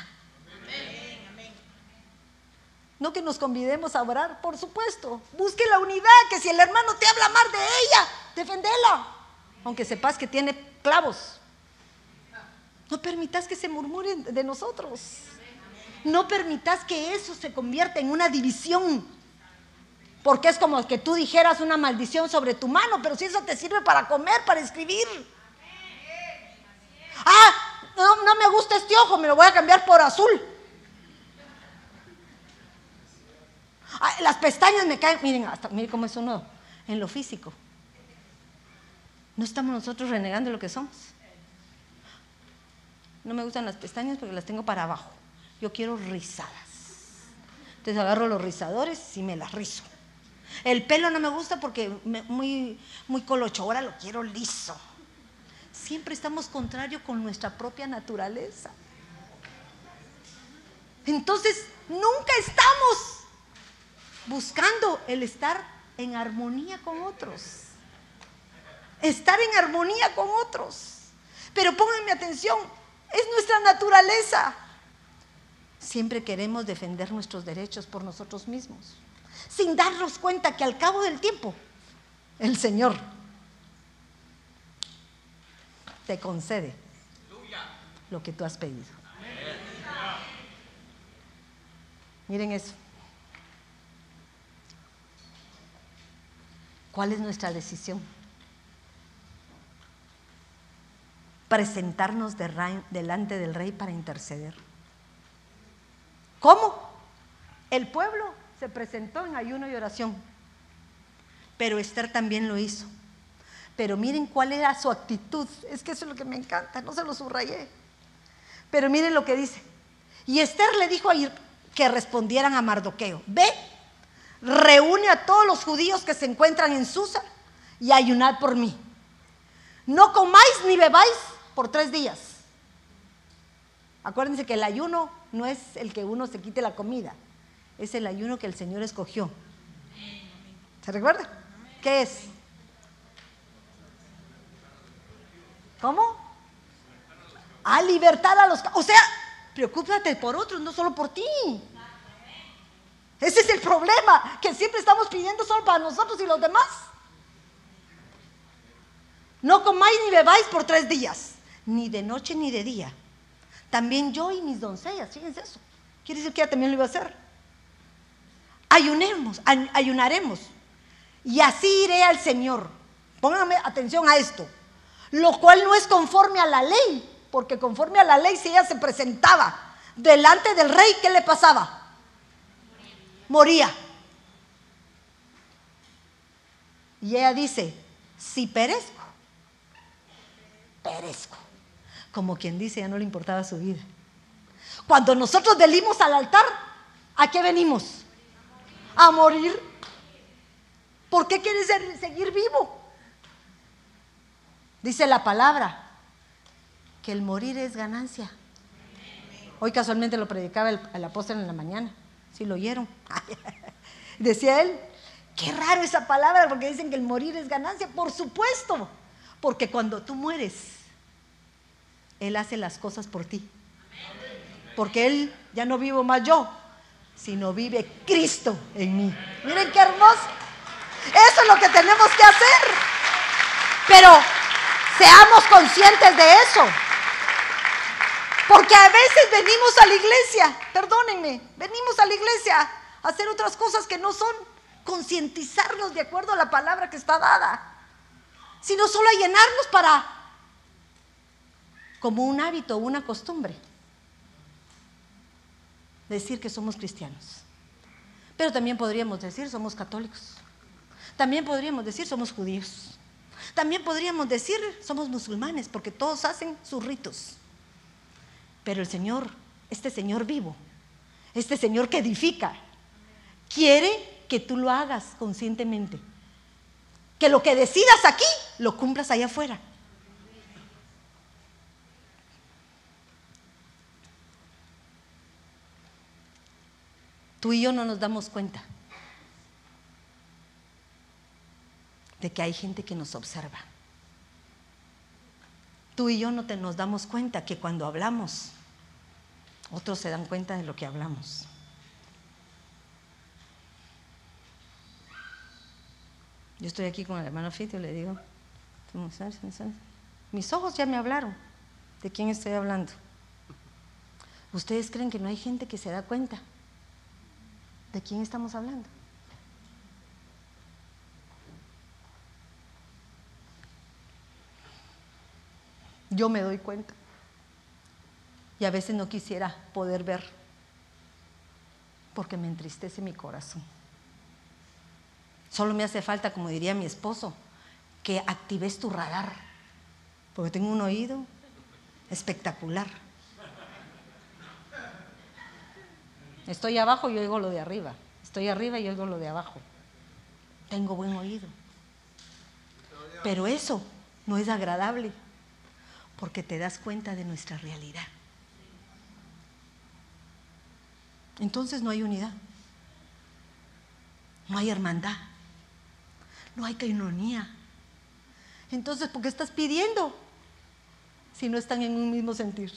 No que nos convidemos a orar, por supuesto. Busque la unidad, que si el hermano te habla mal de ella, defendela. Aunque sepas que tiene clavos. No permitas que se murmuren de nosotros. No permitas que eso se convierta en una división. Porque es como que tú dijeras una maldición sobre tu mano, pero si eso te sirve para comer, para escribir. Ah, no, no me gusta este ojo, me lo voy a cambiar por azul. Las pestañas me caen, miren, hasta, miren cómo es uno en lo físico. No estamos nosotros renegando lo que somos. No me gustan las pestañas porque las tengo para abajo. Yo quiero rizadas. Entonces agarro los rizadores y me las rizo. El pelo no me gusta porque muy, muy colocho, ahora lo quiero liso. Siempre estamos contrarios con nuestra propia naturaleza. Entonces, nunca estamos buscando el estar en armonía con otros. Estar en armonía con otros. Pero pónganme atención, es nuestra naturaleza. Siempre queremos defender nuestros derechos por nosotros mismos, sin darnos cuenta que al cabo del tiempo el Señor te concede lo que tú has pedido. Miren eso. ¿Cuál es nuestra decisión? Presentarnos delante del rey para interceder. ¿Cómo? El pueblo se presentó en ayuno y oración, pero Esther también lo hizo. Pero miren cuál era su actitud. Es que eso es lo que me encanta, no se lo subrayé. Pero miren lo que dice. Y Esther le dijo a ir que respondieran a Mardoqueo. Ve, reúne a todos los judíos que se encuentran en Susa y ayunad por mí. No comáis ni bebáis por tres días. Acuérdense que el ayuno no es el que uno se quite la comida, es el ayuno que el Señor escogió. ¿Se recuerda? ¿Qué es? ¿Cómo? A libertar a los... O sea, preocúpate por otros, no solo por ti. Ese es el problema, que siempre estamos pidiendo solo para nosotros y los demás. No comáis ni bebáis por tres días, ni de noche ni de día. También yo y mis doncellas, fíjense eso. Quiere decir que ella también lo iba a hacer. Ayunemos, ayunaremos. Y así iré al Señor. Pónganme atención a esto lo cual no es conforme a la ley, porque conforme a la ley si ella se presentaba delante del rey, ¿qué le pasaba? Moría. Y ella dice, si perezco, perezco. Como quien dice, ya no le importaba su vida. Cuando nosotros venimos al altar, ¿a qué venimos? A morir. ¿Por qué quieres seguir vivo? Dice la palabra que el morir es ganancia. Hoy casualmente lo predicaba el, apóstol en la mañana. Si lo oyeron. Decía él, qué raro esa palabra porque dicen que el morir es ganancia. Por supuesto, porque cuando tú mueres, Él hace las cosas por ti. Porque Él ya no vivo más yo, sino vive Cristo en mí. Miren qué hermoso. Eso es lo que tenemos que hacer. Pero Seamos conscientes de eso. Porque a veces venimos a la iglesia, perdónenme, venimos a la iglesia a hacer otras cosas que no son concientizarnos de acuerdo a la palabra que está dada, sino solo a llenarnos para, como un hábito, una costumbre, decir que somos cristianos. Pero también podríamos decir somos católicos. También podríamos decir somos judíos. También podríamos decir, somos musulmanes, porque todos hacen sus ritos. Pero el Señor, este Señor vivo, este Señor que edifica, quiere que tú lo hagas conscientemente. Que lo que decidas aquí, lo cumplas allá afuera. Tú y yo no nos damos cuenta de que hay gente que nos observa. Tú y yo no te nos damos cuenta que cuando hablamos, otros se dan cuenta de lo que hablamos. Yo estoy aquí con el hermano Fito y le digo, mis ojos ya me hablaron de quién estoy hablando. ¿Ustedes creen que no hay gente que se da cuenta de quién estamos hablando? Yo me doy cuenta. Y a veces no quisiera poder ver porque me entristece mi corazón. Solo me hace falta, como diría mi esposo, que actives tu radar, porque tengo un oído espectacular. Estoy abajo y oigo lo de arriba. Estoy arriba y oigo lo de abajo. Tengo buen oído. Pero eso no es agradable porque te das cuenta de nuestra realidad. Entonces no hay unidad, no hay hermandad, no hay cainonía. Entonces, ¿por qué estás pidiendo si no están en un mismo sentir?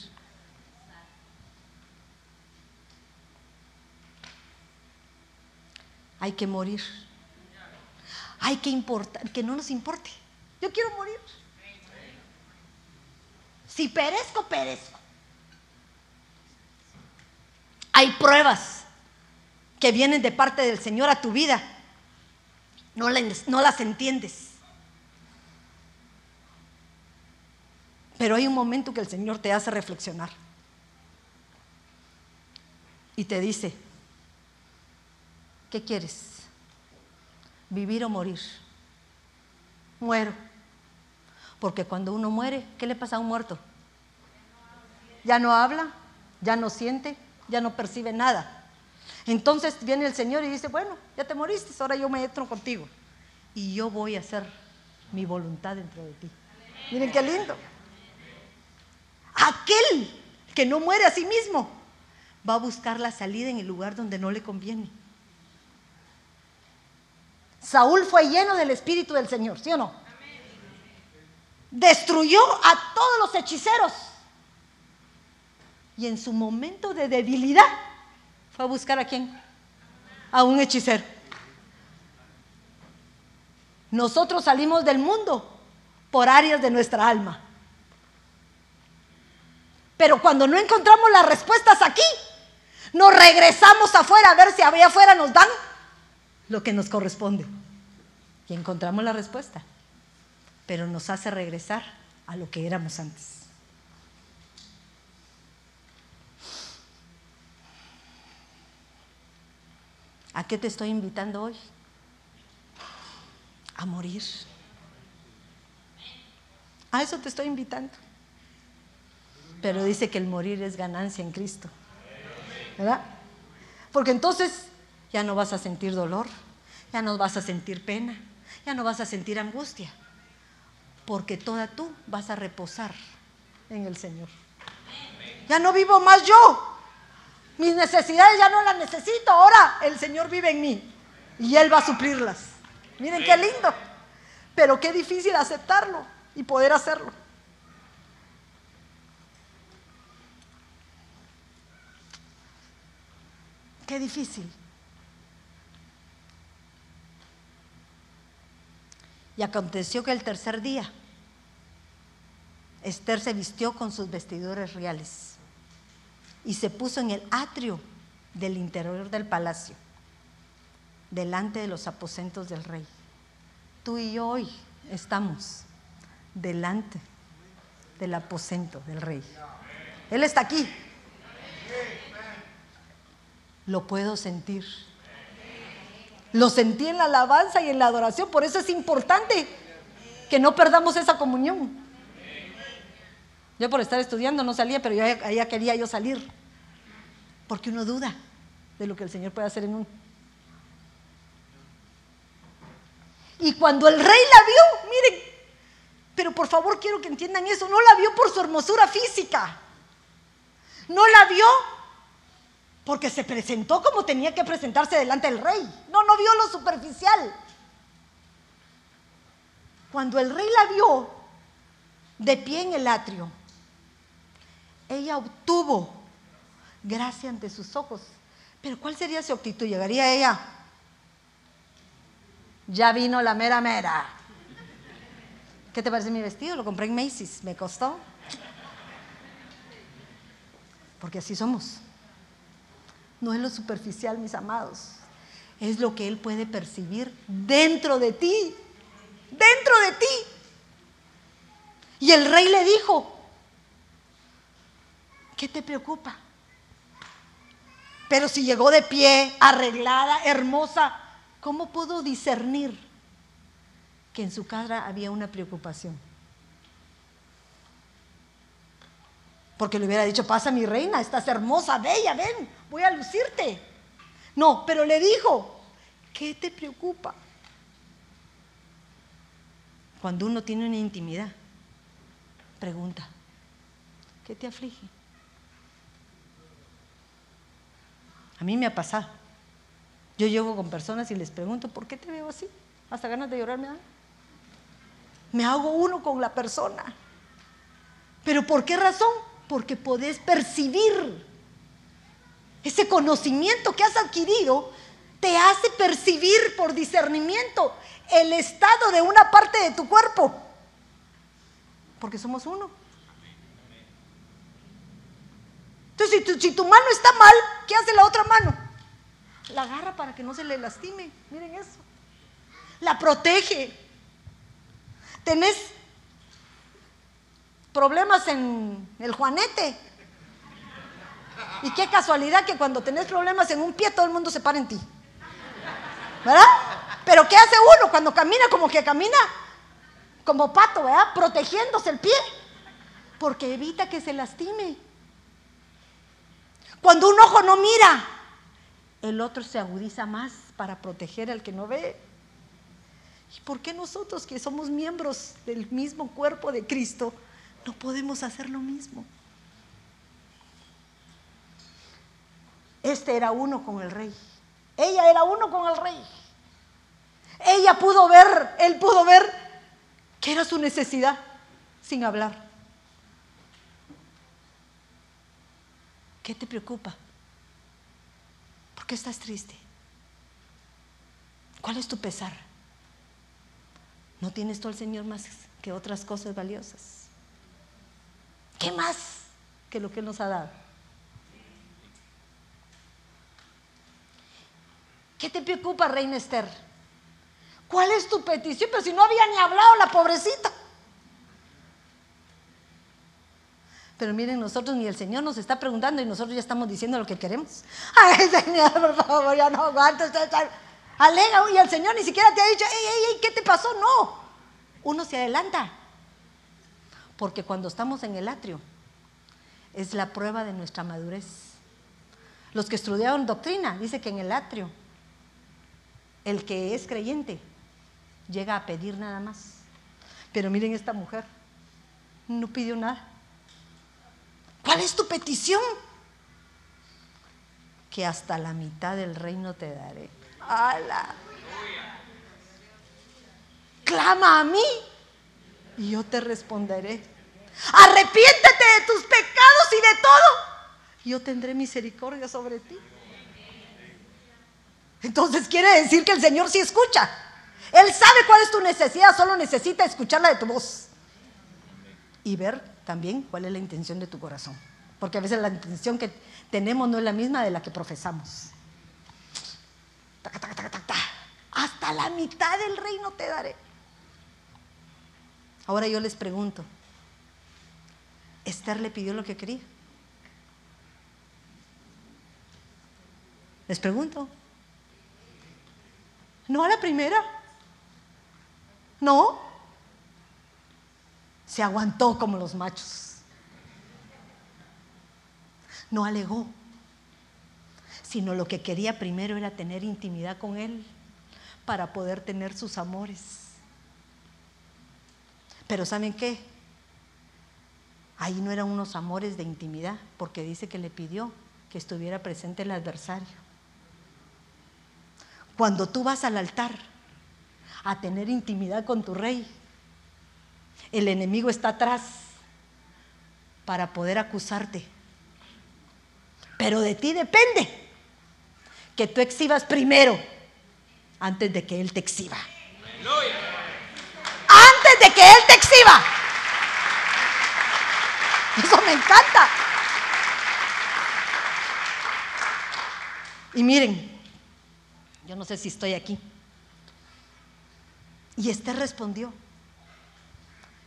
Hay que morir. Hay que importar, que no nos importe. Yo quiero morir. Si perezco, perezco. Hay pruebas que vienen de parte del Señor a tu vida. No, las entiendes. Pero hay un momento que el Señor te hace reflexionar. Y te dice, ¿qué quieres? ¿Vivir o morir? Muero. Porque cuando uno muere, ¿qué le pasa a un muerto? Ya no habla, ya no siente, ya no percibe nada. Entonces viene el Señor y dice, bueno, ya te moriste, ahora yo me entro contigo. Y yo voy a hacer mi voluntad dentro de ti. Miren qué lindo. Aquel que no muere a sí mismo va a buscar la salida en el lugar donde no le conviene. Saúl fue lleno del Espíritu del Señor, ¿sí o no? Destruyó a todos los hechiceros. Y en su momento de debilidad fue a buscar a quién? A un hechicero. Nosotros salimos del mundo por áreas de nuestra alma. Pero cuando no encontramos las respuestas aquí, nos regresamos afuera a ver si allá afuera nos dan lo que nos corresponde. Y encontramos la respuesta pero nos hace regresar a lo que éramos antes. ¿A qué te estoy invitando hoy? A morir. A eso te estoy invitando. Pero dice que el morir es ganancia en Cristo. ¿Verdad? Porque entonces ya no vas a sentir dolor, ya no vas a sentir pena, ya no vas a sentir angustia porque toda tú vas a reposar en el Señor. Ya no vivo más yo. Mis necesidades ya no las necesito. Ahora el Señor vive en mí y Él va a suplirlas. Miren qué lindo. Pero qué difícil aceptarlo y poder hacerlo. Qué difícil. Y aconteció que el tercer día Esther se vistió con sus vestidores reales y se puso en el atrio del interior del palacio, delante de los aposentos del rey. Tú y yo hoy estamos delante del aposento del rey. Él está aquí. Lo puedo sentir. Lo sentí en la alabanza y en la adoración. Por eso es importante que no perdamos esa comunión. Yo por estar estudiando no salía, pero ya, ya quería yo salir. Porque uno duda de lo que el Señor puede hacer en uno. Y cuando el rey la vio, miren, pero por favor quiero que entiendan eso, no la vio por su hermosura física. No la vio porque se presentó como tenía que presentarse delante del rey. No, no vio lo superficial. Cuando el rey la vio de pie en el atrio, ella obtuvo gracia ante sus ojos. Pero ¿cuál sería su actitud? Llegaría ella. Ya vino la mera mera. ¿Qué te parece mi vestido? Lo compré en Macy's. Me costó. Porque así somos. No es lo superficial, mis amados. Es lo que Él puede percibir dentro de ti. Dentro de ti. Y el rey le dijo, ¿qué te preocupa? Pero si llegó de pie, arreglada, hermosa, ¿cómo pudo discernir que en su cara había una preocupación? Porque le hubiera dicho, pasa mi reina, estás hermosa, bella, ven, voy a lucirte. No, pero le dijo, ¿qué te preocupa? Cuando uno tiene una intimidad, pregunta, ¿qué te aflige? A mí me ha pasado. Yo llego con personas y les pregunto, ¿por qué te veo así? Hasta ganas de llorar me dan. Me hago uno con la persona. ¿Pero por qué razón? porque podés percibir. Ese conocimiento que has adquirido te hace percibir por discernimiento el estado de una parte de tu cuerpo. Porque somos uno. Entonces, si tu, mano está mal, ¿qué hace la otra mano? La agarra para que no se le lastime. Miren eso. La protege. Tenés problemas en el juanete. Y qué casualidad que cuando tenés problemas en un pie todo el mundo se para en ti. ¿Verdad? Pero ¿qué hace uno cuando camina como que camina como pato, ¿verdad? Protegiéndose el pie. Porque evita que se lastime. Cuando un ojo no mira, el otro se agudiza más para proteger al que no ve. ¿Y por qué nosotros que somos miembros del mismo cuerpo de Cristo no podemos hacer lo mismo. Este era uno con el rey. Ella era uno con el rey. Ella pudo ver, él pudo ver que era su necesidad sin hablar. ¿Qué te preocupa? ¿Por qué estás triste? ¿Cuál es tu pesar? ¿No tienes tú al Señor más que otras cosas valiosas? ¿Qué más que lo que Él nos ha dado? ¿Qué te preocupa, Reina Esther? ¿Cuál es tu petición? Pero si no había ni hablado la pobrecita. Pero miren, nosotros ni el Señor nos está preguntando y nosotros ya estamos diciendo lo que queremos. Ay, Señor, por favor, ya no aguanto. Alega, y el Señor ni siquiera te ha dicho, ey, ey, ey, ¿qué te pasó? No. Uno se adelanta. Porque cuando estamos en el atrio, es la prueba de nuestra madurez. Los que estudiaron doctrina, dice que en el atrio, el que es creyente llega a pedir nada más. Pero miren esta mujer, no pidió nada. ¿Cuál es tu petición? Que hasta la mitad del reino te daré. ¡Hala! Clama a mí y yo te responderé. Arrepiéntete de tus pecados y de todo. Yo tendré misericordia sobre ti. Entonces quiere decir que el Señor sí escucha. Él sabe cuál es tu necesidad, solo necesita escucharla de tu voz. Y ver también cuál es la intención de tu corazón. Porque a veces la intención que tenemos no es la misma de la que profesamos. Hasta la mitad del reino te daré. Ahora yo les pregunto, Esther le pidió lo que quería. Les pregunto. ¿No a la primera? ¿No? Se aguantó como los machos. No alegó, sino lo que quería primero era tener intimidad con Él para poder tener sus amores. Pero ¿saben qué? Ahí no eran unos amores de intimidad, porque dice que le pidió que estuviera presente el adversario. Cuando tú vas al altar a tener intimidad con tu rey, el enemigo está atrás para poder acusarte. Pero de ti depende que tú exhibas primero antes de que Él te exhiba. Antes de que Él te exhiba. Eso me encanta. Y miren, yo no sé si estoy aquí. Y Esther respondió,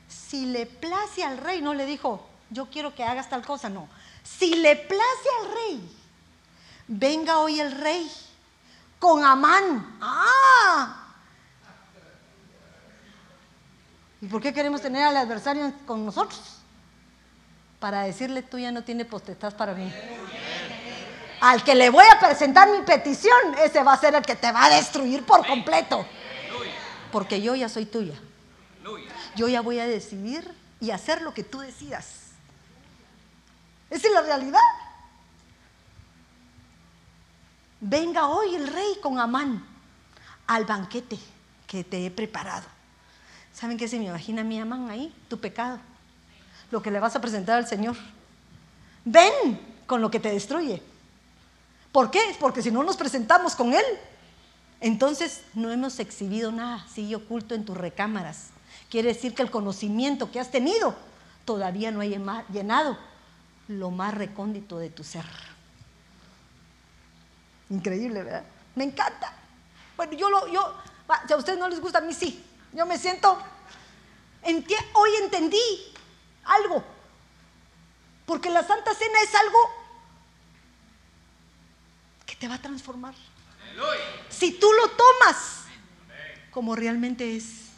si le place al rey, no le dijo, yo quiero que hagas tal cosa, no. Si le place al rey, venga hoy el rey con Amán. Ah. ¿Y por qué queremos tener al adversario con nosotros? Para decirle, tú ya no tienes potestad para mí. Al que le voy a presentar mi petición, ese va a ser el que te va a destruir por completo. Porque yo ya soy tuya. Yo ya voy a decidir y hacer lo que tú decidas. Esa es la realidad. Venga hoy el rey con Amán al banquete que te he preparado. ¿Saben qué se me imagina mi Amán ahí? Tu pecado. Lo que le vas a presentar al Señor. Ven con lo que te destruye. ¿Por qué? Porque si no nos presentamos con Él, entonces no hemos exhibido nada, sigue oculto en tus recámaras. Quiere decir que el conocimiento que has tenido todavía no ha llenado lo más recóndito de tu ser. Increíble, ¿verdad? Me encanta. Bueno, yo lo, yo, si a ustedes no les gusta, a mí sí. Yo me siento, hoy entendí algo. Porque la Santa Cena es algo te va a transformar. Si tú lo tomas como realmente es,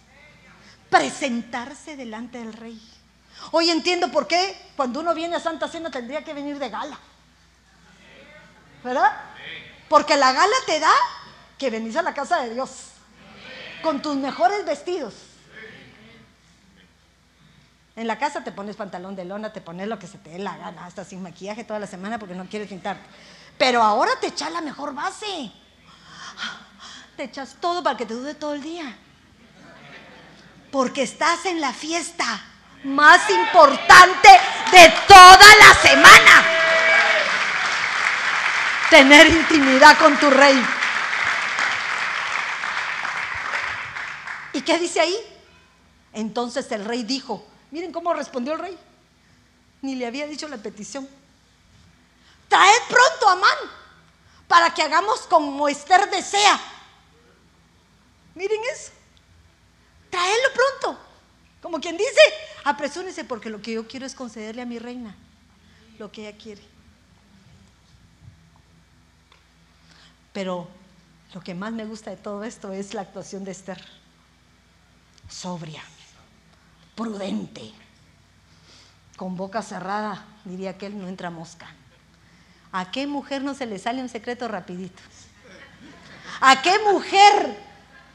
presentarse delante del rey. Hoy entiendo por qué cuando uno viene a Santa Cena tendría que venir de gala. ¿Verdad? Porque la gala te da que venís a la casa de Dios con tus mejores vestidos. En la casa te pones pantalón de lona, te pones lo que se te dé la gana, hasta sin maquillaje toda la semana porque no quieres pintarte. Pero ahora te echas la mejor base. Te echas todo para que te dure todo el día. Porque estás en la fiesta más importante de toda la semana. Tener intimidad con tu rey. ¿Y qué dice ahí? Entonces el rey dijo, miren cómo respondió el rey. Ni le había dicho la petición. Traed pronto a Amán para que hagamos como Esther desea. Miren eso. Traedlo pronto. Como quien dice, apresúrense porque lo que yo quiero es concederle a mi reina lo que ella quiere. Pero lo que más me gusta de todo esto es la actuación de Esther. Sobria, prudente, con boca cerrada, diría que él no entra mosca. ¿A qué mujer no se le sale un secreto rapidito? ¿A qué mujer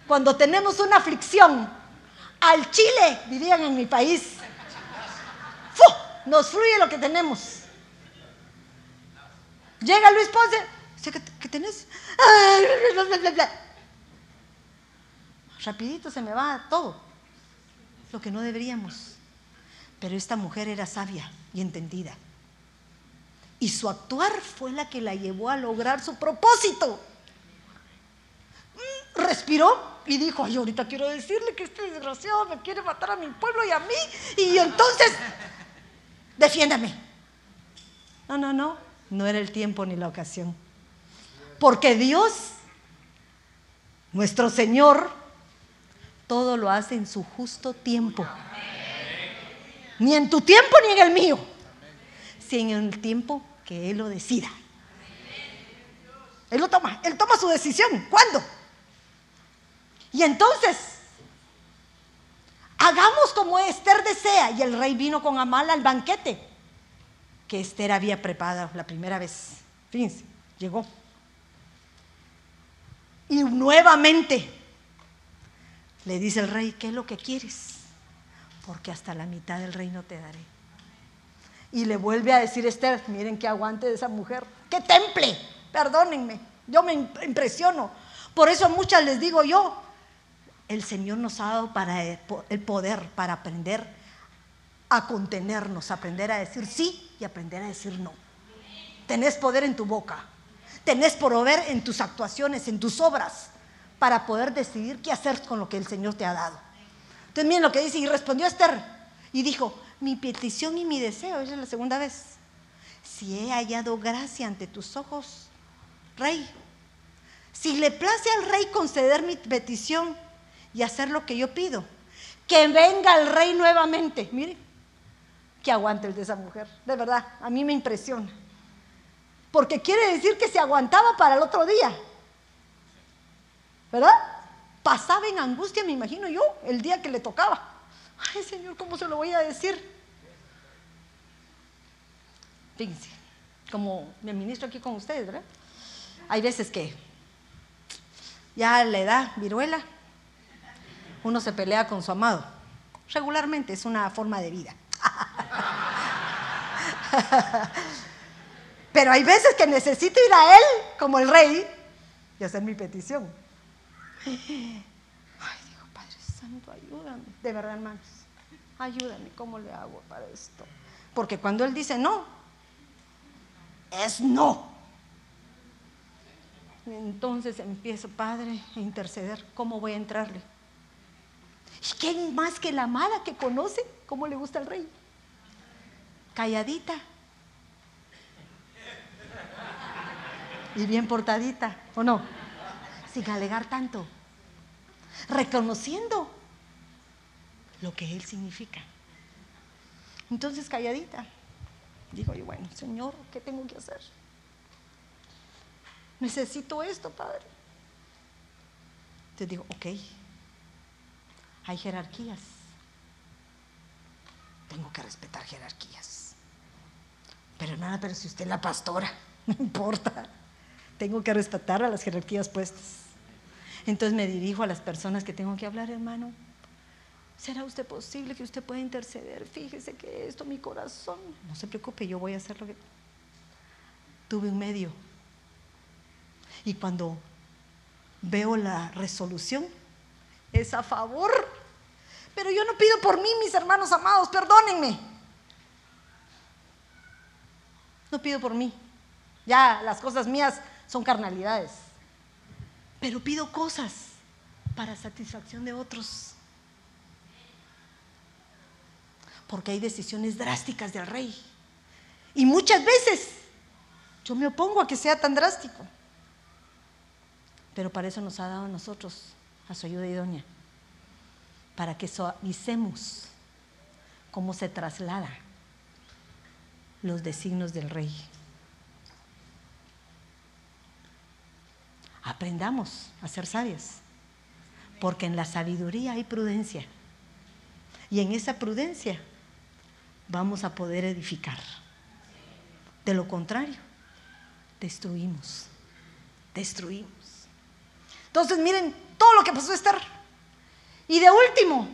cuando tenemos una aflicción al chile, dirían en mi país, nos fluye lo que tenemos? Llega Luis Ponce, ¿qué, tenés? Rapidito se me va todo, lo que no deberíamos. Pero esta mujer era sabia y entendida. Y su actuar fue la que la llevó a lograr su propósito. Mm, respiró y dijo, ay, ahorita quiero decirle que este desgraciado me quiere matar a mi pueblo y a mí. Y entonces, defiéndame. No, no, no, no era el tiempo ni la ocasión. Porque Dios, nuestro Señor, todo lo hace en su justo tiempo. Ni en tu tiempo ni en el mío. Si en el tiempo que Él lo decida. Él lo toma, Él toma su decisión. ¿Cuándo? Y entonces, hagamos como Esther desea. Y el rey vino con Amal al banquete que Esther había preparado la primera vez. Fíjense, llegó. Y nuevamente le dice el rey, ¿qué es lo que quieres? Porque hasta la mitad del reino te daré. Y le vuelve a decir Esther, miren qué aguante de esa mujer, qué temple, perdónenme, yo me impresiono. Por eso muchas les digo yo, el Señor nos ha dado para el poder para aprender a contenernos, aprender a decir sí y aprender a decir no. Tenés poder en tu boca, tenés poder en tus actuaciones, en tus obras, para poder decidir qué hacer con lo que el Señor te ha dado. Entonces miren lo que dice, y respondió Esther y dijo, mi petición y mi deseo, esa es la segunda vez, si he hallado gracia ante tus ojos, rey, si le place al rey conceder mi petición y hacer lo que yo pido, que venga el rey nuevamente, mire, que aguante el de esa mujer, de verdad, a mí me impresiona, porque quiere decir que se aguantaba para el otro día, ¿verdad? Pasaba en angustia, me imagino yo, el día que le tocaba. Ay, Señor, ¿cómo se lo voy a decir? Fíjense, como me ministro aquí con ustedes, ¿verdad? Hay veces que ya le da viruela, uno se pelea con su amado. Regularmente es una forma de vida. Pero hay veces que necesito ir a Él como el rey y hacer mi petición. Ay, digo, Padre Santo, ayúdame. De verdad, hermanos, ayúdame. ¿Cómo le hago para esto? Porque cuando Él dice no, es no. Entonces empiezo, Padre, a interceder. ¿Cómo voy a entrarle? ¿Y quién más que la amada que conoce cómo le gusta al rey? Calladita. Y bien portadita, ¿o no? Sin alegar tanto. Reconociendo lo que él significa. Entonces, calladita. Digo yo, bueno, Señor, ¿qué tengo que hacer? Necesito esto, Padre. Te digo, ok, hay jerarquías. Tengo que respetar jerarquías. Pero nada, pero si usted es la pastora, no importa. Tengo que respetar a las jerarquías puestas. Entonces me dirijo a las personas que tengo que hablar, hermano. ¿Será usted posible que usted pueda interceder? Fíjese que esto, mi corazón. No se preocupe, yo voy a hacer lo que. Tuve un medio. Y cuando veo la resolución, es a favor. Pero yo no pido por mí, mis hermanos amados, perdónenme. No pido por mí. Ya las cosas mías son carnalidades. Pero pido cosas para satisfacción de otros. Porque hay decisiones drásticas del rey. Y muchas veces yo me opongo a que sea tan drástico. Pero para eso nos ha dado a nosotros, a su ayuda idónea, para que suavicemos cómo se traslada los designios del rey. Aprendamos a ser sabias, porque en la sabiduría hay prudencia. Y en esa prudencia vamos a poder edificar. De lo contrario, destruimos, destruimos. Entonces miren todo lo que pasó a Esther. Y de último,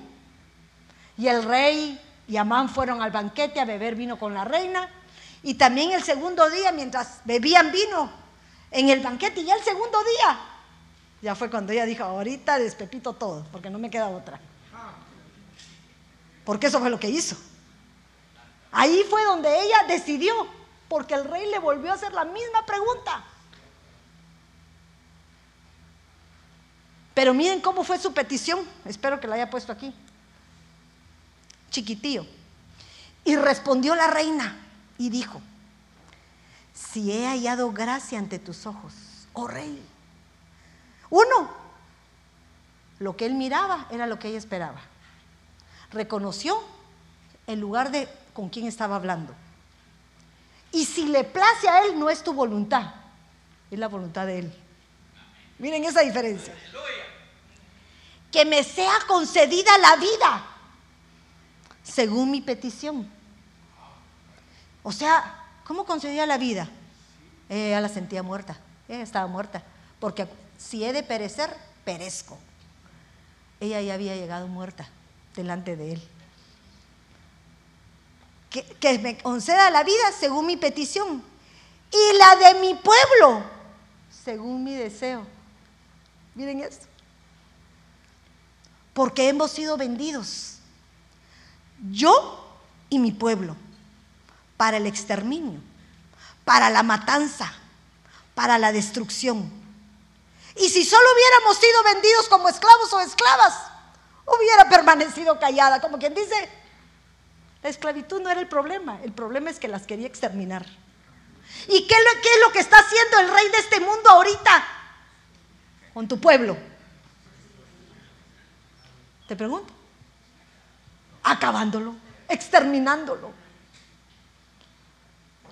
y el rey y Amán fueron al banquete a beber vino con la reina. Y también el segundo día, mientras bebían vino en el banquete, y ya el segundo día, ya fue cuando ella dijo, ahorita despepito todo, porque no me queda otra. Porque eso fue lo que hizo. Ahí fue donde ella decidió, porque el rey le volvió a hacer la misma pregunta. Pero miren cómo fue su petición. Espero que la haya puesto aquí. Chiquitío. Y respondió la reina y dijo, si he hallado gracia ante tus ojos, oh rey. Uno, lo que él miraba era lo que ella esperaba. Reconoció el lugar de con quién estaba hablando. Y si le place a Él, no es tu voluntad, es la voluntad de Él. Miren esa diferencia. Que me sea concedida la vida según mi petición. O sea, ¿cómo concedía la vida? Ella la sentía muerta, ella estaba muerta, porque si he de perecer, perezco. Ella ya había llegado muerta delante de él. Que, me conceda la vida según mi petición y la de mi pueblo según mi deseo. Miren esto. Porque hemos sido vendidos, yo y mi pueblo, para el exterminio, para la matanza, para la destrucción. Y si solo hubiéramos sido vendidos como esclavos o esclavas, hubiera permanecido callada, como quien dice, la esclavitud no era el problema, el problema es que las quería exterminar. ¿Y qué, qué es lo que está haciendo el rey de este mundo ahorita con tu pueblo? Te pregunto. Acabándolo, exterminándolo.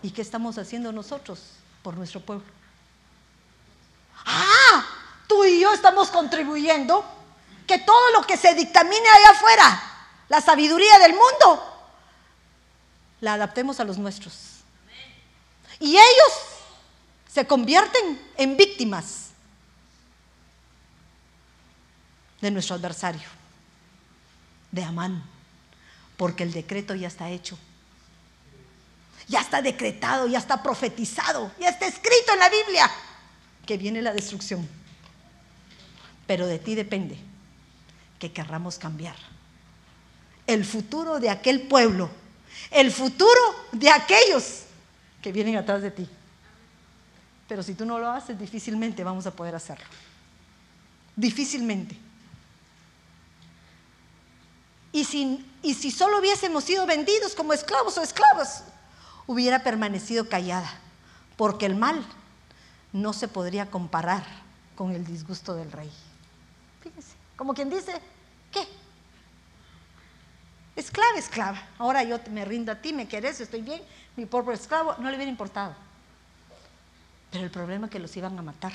¿Y qué estamos haciendo nosotros por nuestro pueblo? Ah, tú y yo estamos contribuyendo que todo lo que se dictamine allá afuera, la sabiduría del mundo, la adaptemos a los nuestros. Y ellos se convierten en víctimas de nuestro adversario, de Amán, porque el decreto ya está hecho. Ya está decretado, ya está profetizado, ya está escrito en la Biblia que viene la destrucción. Pero de ti depende que querramos cambiar. El futuro de aquel pueblo, el futuro de aquellos que vienen atrás de ti. Pero si tú no lo haces, difícilmente vamos a poder hacerlo. Difícilmente. Y si, solo hubiésemos sido vendidos como esclavos o esclavas, hubiera permanecido callada, porque el mal no se podría comparar con el disgusto del rey. Fíjense, como quien dice. Esclava, esclava. Ahora yo me rindo a ti, me querés, estoy bien, mi pobre esclavo, no le hubiera importado. Pero el problema es que los iban a matar.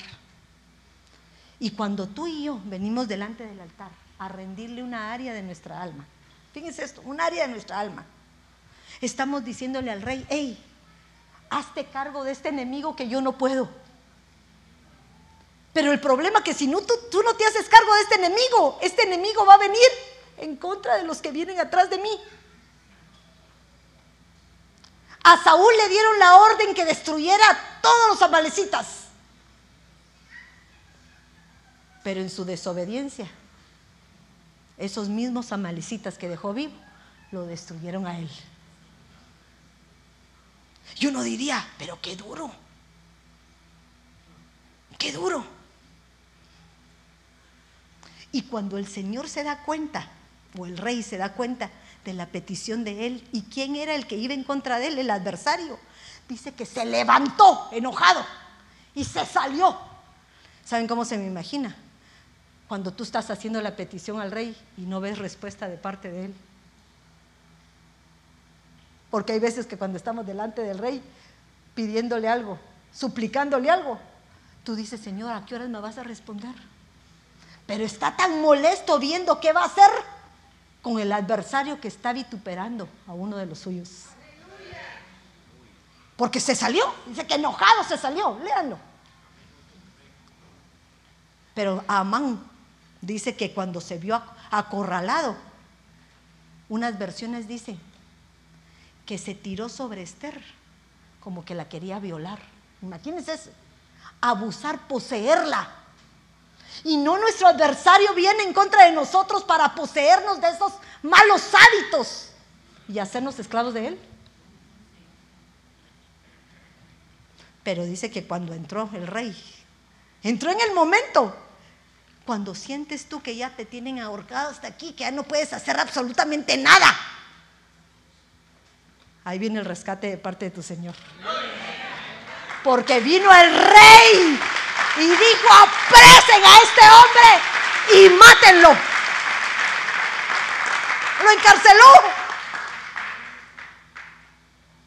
Y cuando tú y yo venimos delante del altar a rendirle una área de nuestra alma, fíjense esto, un área de nuestra alma, estamos diciéndole al rey, hey, hazte cargo de este enemigo que yo no puedo. Pero el problema es que si no, tú, tú no te haces cargo de este enemigo, este enemigo va a venir en contra de los que vienen atrás de mí. A Saúl le dieron la orden que destruyera a todos los amalecitas. Pero en su desobediencia, esos mismos amalecitas que dejó vivo, lo destruyeron a él. Y uno diría, pero qué duro, qué duro. Y cuando el Señor se da cuenta, o el rey se da cuenta de la petición de él. ¿Y quién era el que iba en contra de él? El adversario. Dice que se levantó enojado y se salió. ¿Saben cómo se me imagina? Cuando tú estás haciendo la petición al rey y no ves respuesta de parte de él. Porque hay veces que cuando estamos delante del rey pidiéndole algo, suplicándole algo, tú dices, Señor, ¿a qué horas me vas a responder? Pero está tan molesto viendo qué va a hacer con el adversario que está vituperando a uno de los suyos. Porque se salió, dice que enojado se salió, léanlo. Pero Amán dice que cuando se vio acorralado, unas versiones dicen que se tiró sobre Esther, como que la quería violar. Imagínense eso, abusar, poseerla. Y no nuestro adversario viene en contra de nosotros para poseernos de esos malos hábitos y hacernos esclavos de él. Pero dice que cuando entró el rey, entró en el momento, cuando sientes tú que ya te tienen ahorcado hasta aquí, que ya no puedes hacer absolutamente nada. Ahí viene el rescate de parte de tu Señor. Porque vino el rey y dijo, apresen a este hombre y mátenlo. Lo encarceló.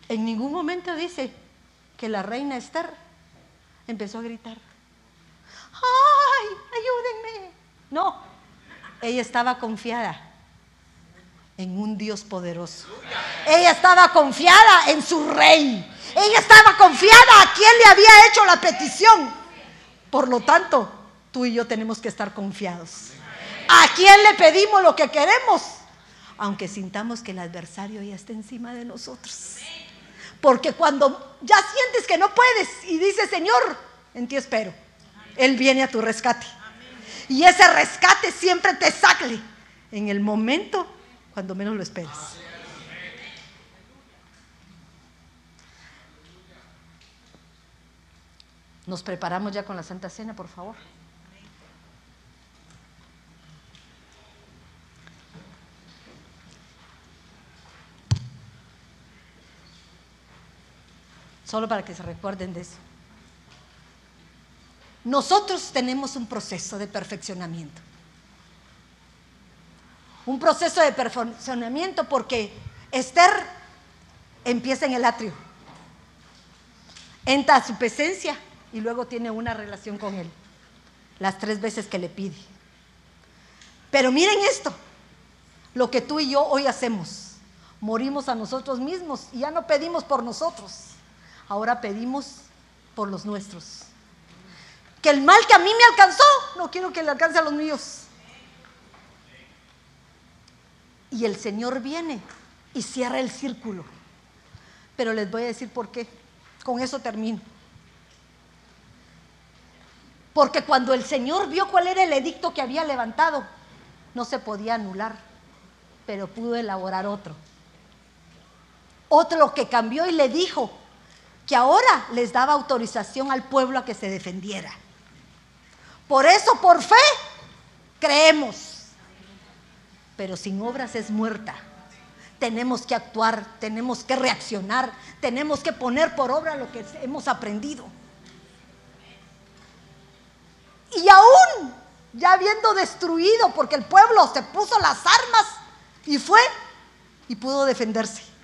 En ningún momento dice que la reina Esther empezó a gritar, ¡ay, ayúdenme! No, ella estaba confiada en un Dios poderoso. Ella estaba confiada en su rey. Ella estaba confiada a quien le había hecho la petición. Por lo tanto, tú y yo tenemos que estar confiados. ¿A quién le pedimos lo que queremos? Aunque sintamos que el adversario ya está encima de nosotros. Porque cuando ya sientes que no puedes y dices, Señor, en ti espero, Él viene a tu rescate. Y ese rescate siempre te sacle en el momento cuando menos lo esperas. Nos preparamos ya con la Santa Cena, por favor. Solo para que se recuerden de eso. Nosotros tenemos un proceso de perfeccionamiento. Un proceso de perfeccionamiento porque Esther empieza en el atrio. Entra a su presencia y luego tiene una relación con él. Las tres veces que le pide. Pero miren esto, lo que tú y yo hoy hacemos. Morimos a nosotros mismos y ya no pedimos por nosotros ahora pedimos por los nuestros. Que el mal que a mí me alcanzó, no quiero que le alcance a los míos. Y el Señor viene y cierra el círculo. Pero les voy a decir por qué. Con eso termino. Porque cuando el Señor vio cuál era el edicto que había levantado, no se podía anular, pero pudo elaborar otro. Otro que cambió y le dijo, que ahora les daba autorización al pueblo a que se defendiera. Por eso, por fe, creemos. Pero sin obras es muerta. Tenemos que actuar, tenemos que reaccionar, tenemos que poner por obra lo que hemos aprendido. Y aún, ya habiendo destruido, porque el pueblo se puso las armas y fue y pudo defenderse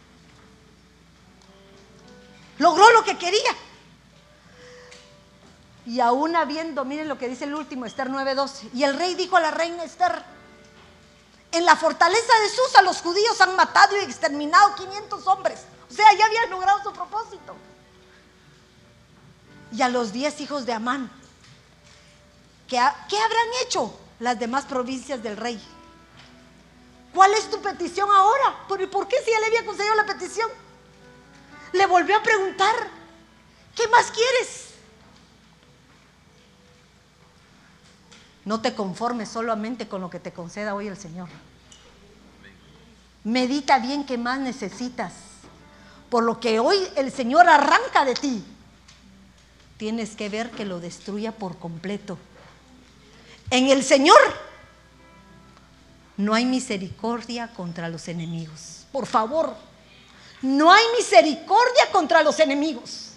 logró lo que quería. Y aún habiendo, miren lo que dice el último, Esther 9:12, y el rey dijo a la reina Esther, en la fortaleza de Susa los judíos han matado y exterminado 500 hombres. O sea, ya habían logrado su propósito. Y a los 10 hijos de Amán, ¿qué, ¿qué habrán hecho las demás provincias del rey? ¿Cuál es tu petición ahora? ¿Por qué si él había concedido la petición? le volvió a preguntar, ¿qué más quieres? No te conformes solamente con lo que te conceda hoy el Señor. Medita bien qué más necesitas. Por lo que hoy el Señor arranca de ti, tienes que ver que lo destruya por completo. En el Señor no hay misericordia contra los enemigos. Por favor, no hay misericordia contra los enemigos.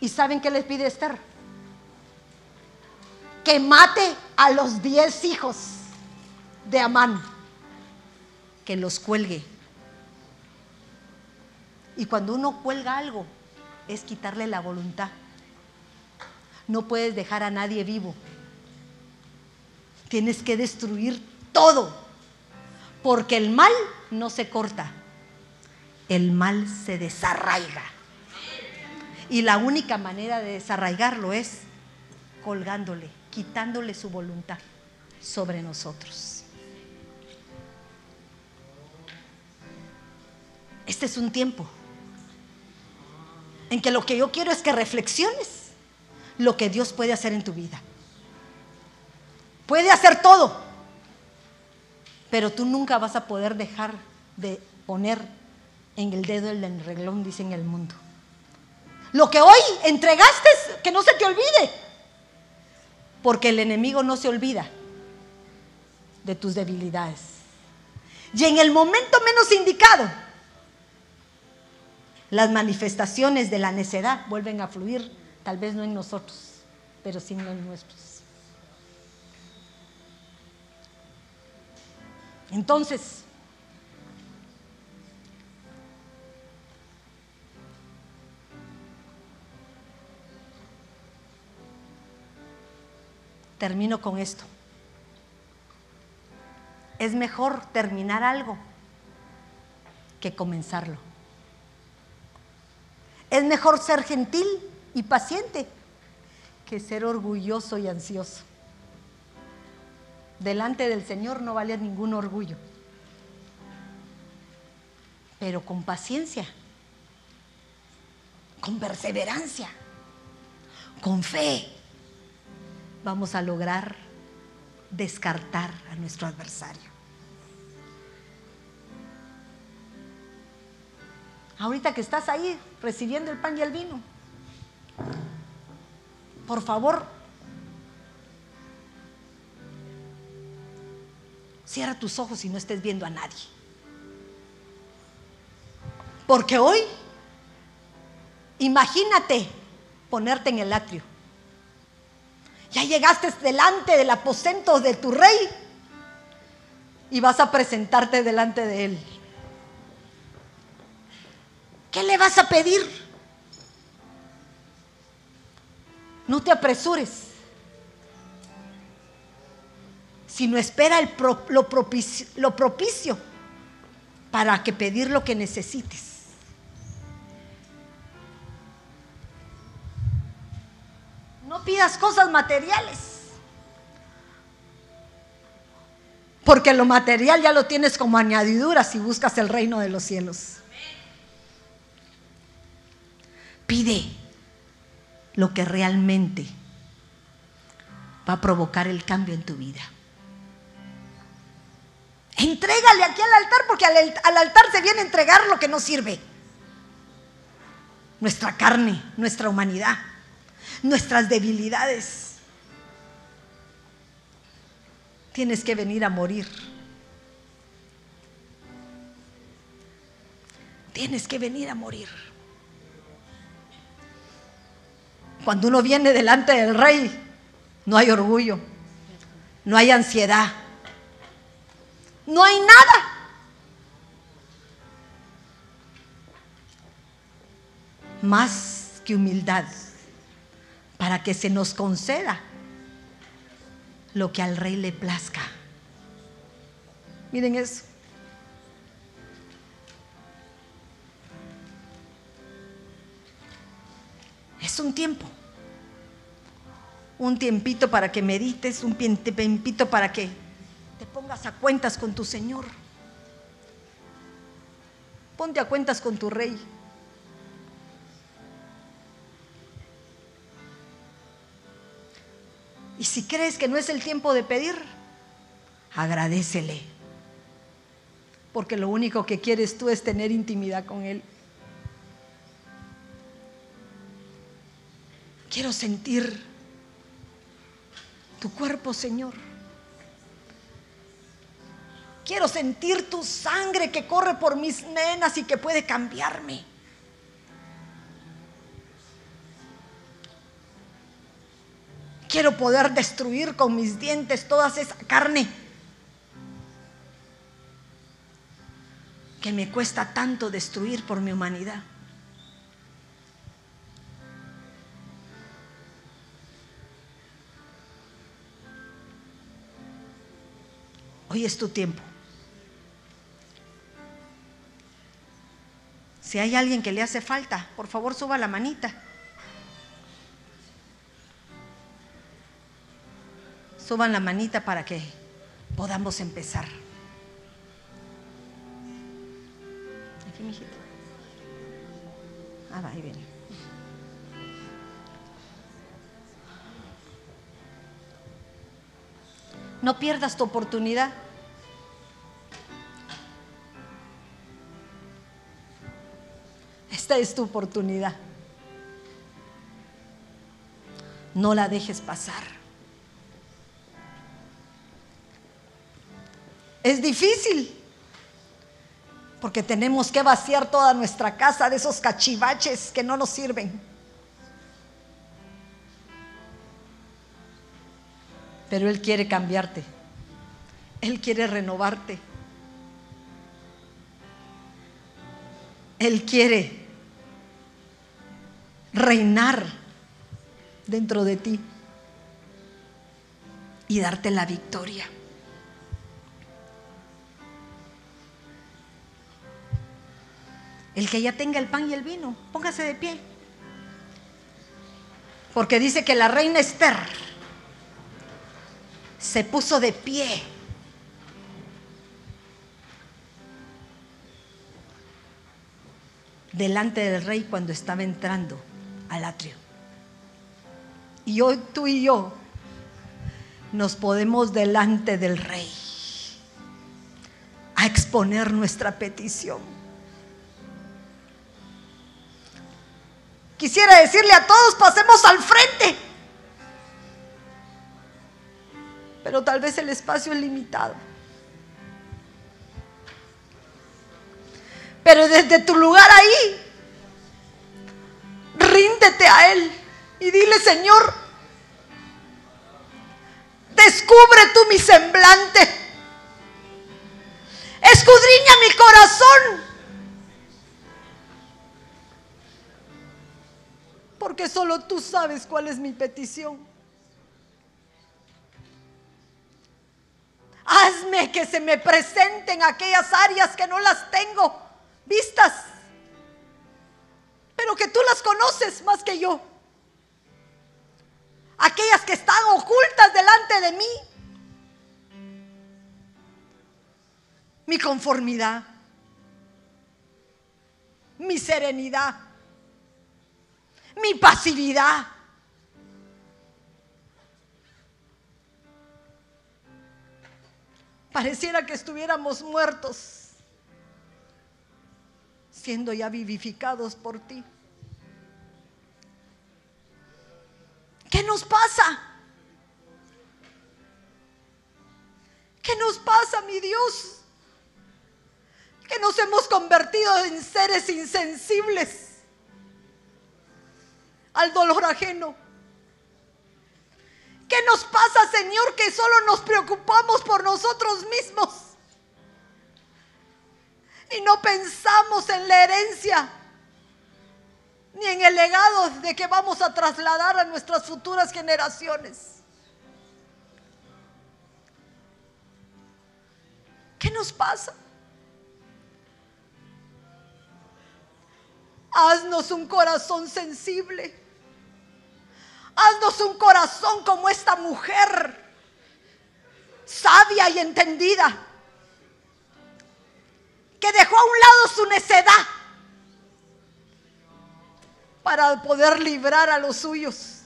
¿Y saben qué les pide Esther? Que mate a los diez hijos de Amán, que los cuelgue. Y cuando uno cuelga algo, es quitarle la voluntad. No puedes dejar a nadie vivo. Tienes que destruir todo porque el mal no se corta, el mal se desarraiga. Y la única manera de desarraigarlo es colgándole, quitándole su voluntad sobre nosotros. Este es un tiempo en que lo que yo quiero es que reflexiones lo que Dios puede hacer en tu vida. Puede hacer todo, pero tú nunca vas a poder dejar de poner en el dedo el reglón, dice en el mundo. Lo que hoy entregaste, que no se te olvide, porque el enemigo no se olvida de tus debilidades. Y en el momento menos indicado, las manifestaciones de la necedad vuelven a fluir, tal vez no en nosotros, pero sí en los nuestros. Entonces, termino con esto. es mejor terminar algo que comenzarlo. Es mejor ser gentil y paciente que ser orgulloso y ansioso. Delante del Señor no vale ningún orgullo, pero con paciencia, con perseverancia, con fe, vamos a lograr descartar a nuestro adversario. Ahorita que estás ahí recibiendo el pan y el vino, por favor, cierra tus ojos y no estés viendo a nadie. Porque hoy, imagínate ponerte en el atrio. Ya llegaste delante del aposento de tu rey y vas a presentarte delante de él. ¿Qué le vas a pedir? No te apresures, sino espera lo, propicio, lo propicio para que pedir lo que necesites. No pidas cosas materiales. Porque lo material ya lo tienes como añadidura si buscas el reino de los cielos. Pide lo que realmente va a provocar el cambio en tu vida. Entrégale aquí al altar porque al, al, altar se viene a entregar lo que no sirve. Nuestra carne, nuestra humanidad, nuestras debilidades. Tienes que venir a morir. Tienes que venir a morir. Cuando uno viene delante del rey, no hay orgullo, no hay ansiedad, no hay nada. Más que humildad para que se nos conceda lo que al rey le plazca. Miren eso. Es un tiempo. Un tiempito para que medites, un tiempito para que te pongas a cuentas con tu Señor. Ponte a cuentas con tu Rey. Y si crees que no es el tiempo de pedir, agradecele. Porque lo único que quieres tú es tener intimidad con Él. Quiero sentir tu cuerpo, Señor. Quiero sentir tu sangre que corre por mis venas y que puede cambiarme. Quiero poder destruir con mis dientes toda esa carne que me cuesta tanto destruir por mi humanidad. Hoy es tu tiempo. Si hay alguien que le hace falta, por favor suba la manita. Suban la manita para que podamos empezar. Aquí, mijito. Ah, va, ahí viene. No pierdas tu oportunidad. Esta es tu oportunidad. No la dejes pasar. Es difícil, porque tenemos que vaciar toda nuestra casa de esos cachivaches que no nos sirven. pero Él quiere cambiarte. Él quiere renovarte. Él quiere reinar dentro de ti y darte la victoria. El que ya tenga el pan y el vino, póngase de pie. Porque dice que la reina Esther se puso de pie. delante del rey cuando estaba entrando al atrio. Y hoy tú y yo nos podemos delante del rey a exponer nuestra petición. Quisiera decirle a todos, pasemos al frente. Pero tal vez el espacio es limitado. Pero desde tu lugar ahí, ríndete a Él y dile, Señor, descubre tú mi semblante, escudriña mi corazón. Porque solo tú sabes cuál es mi petición. Hazme que se me presenten aquellas áreas que no las tengo vistas, pero que tú las conoces más que yo. Aquellas que están ocultas delante de mí. Mi conformidad, mi serenidad, mi pasividad. Pareciera que estuviéramos muertos siendo ya vivificados por ti. ¿Qué nos pasa? ¿Qué nos pasa, mi Dios? Que nos hemos convertido en seres insensibles al dolor ajeno. ¿Qué nos pasa, Señor, que solo nos preocupamos por nosotros mismos? y no pensamos en la herencia ni en el legado de que vamos a trasladar a nuestras futuras generaciones. ¿Qué nos pasa? Haznos un corazón sensible. Haznos un corazón como esta mujer, sabia y entendida que dejó a un lado su necedad para poder librar a los suyos.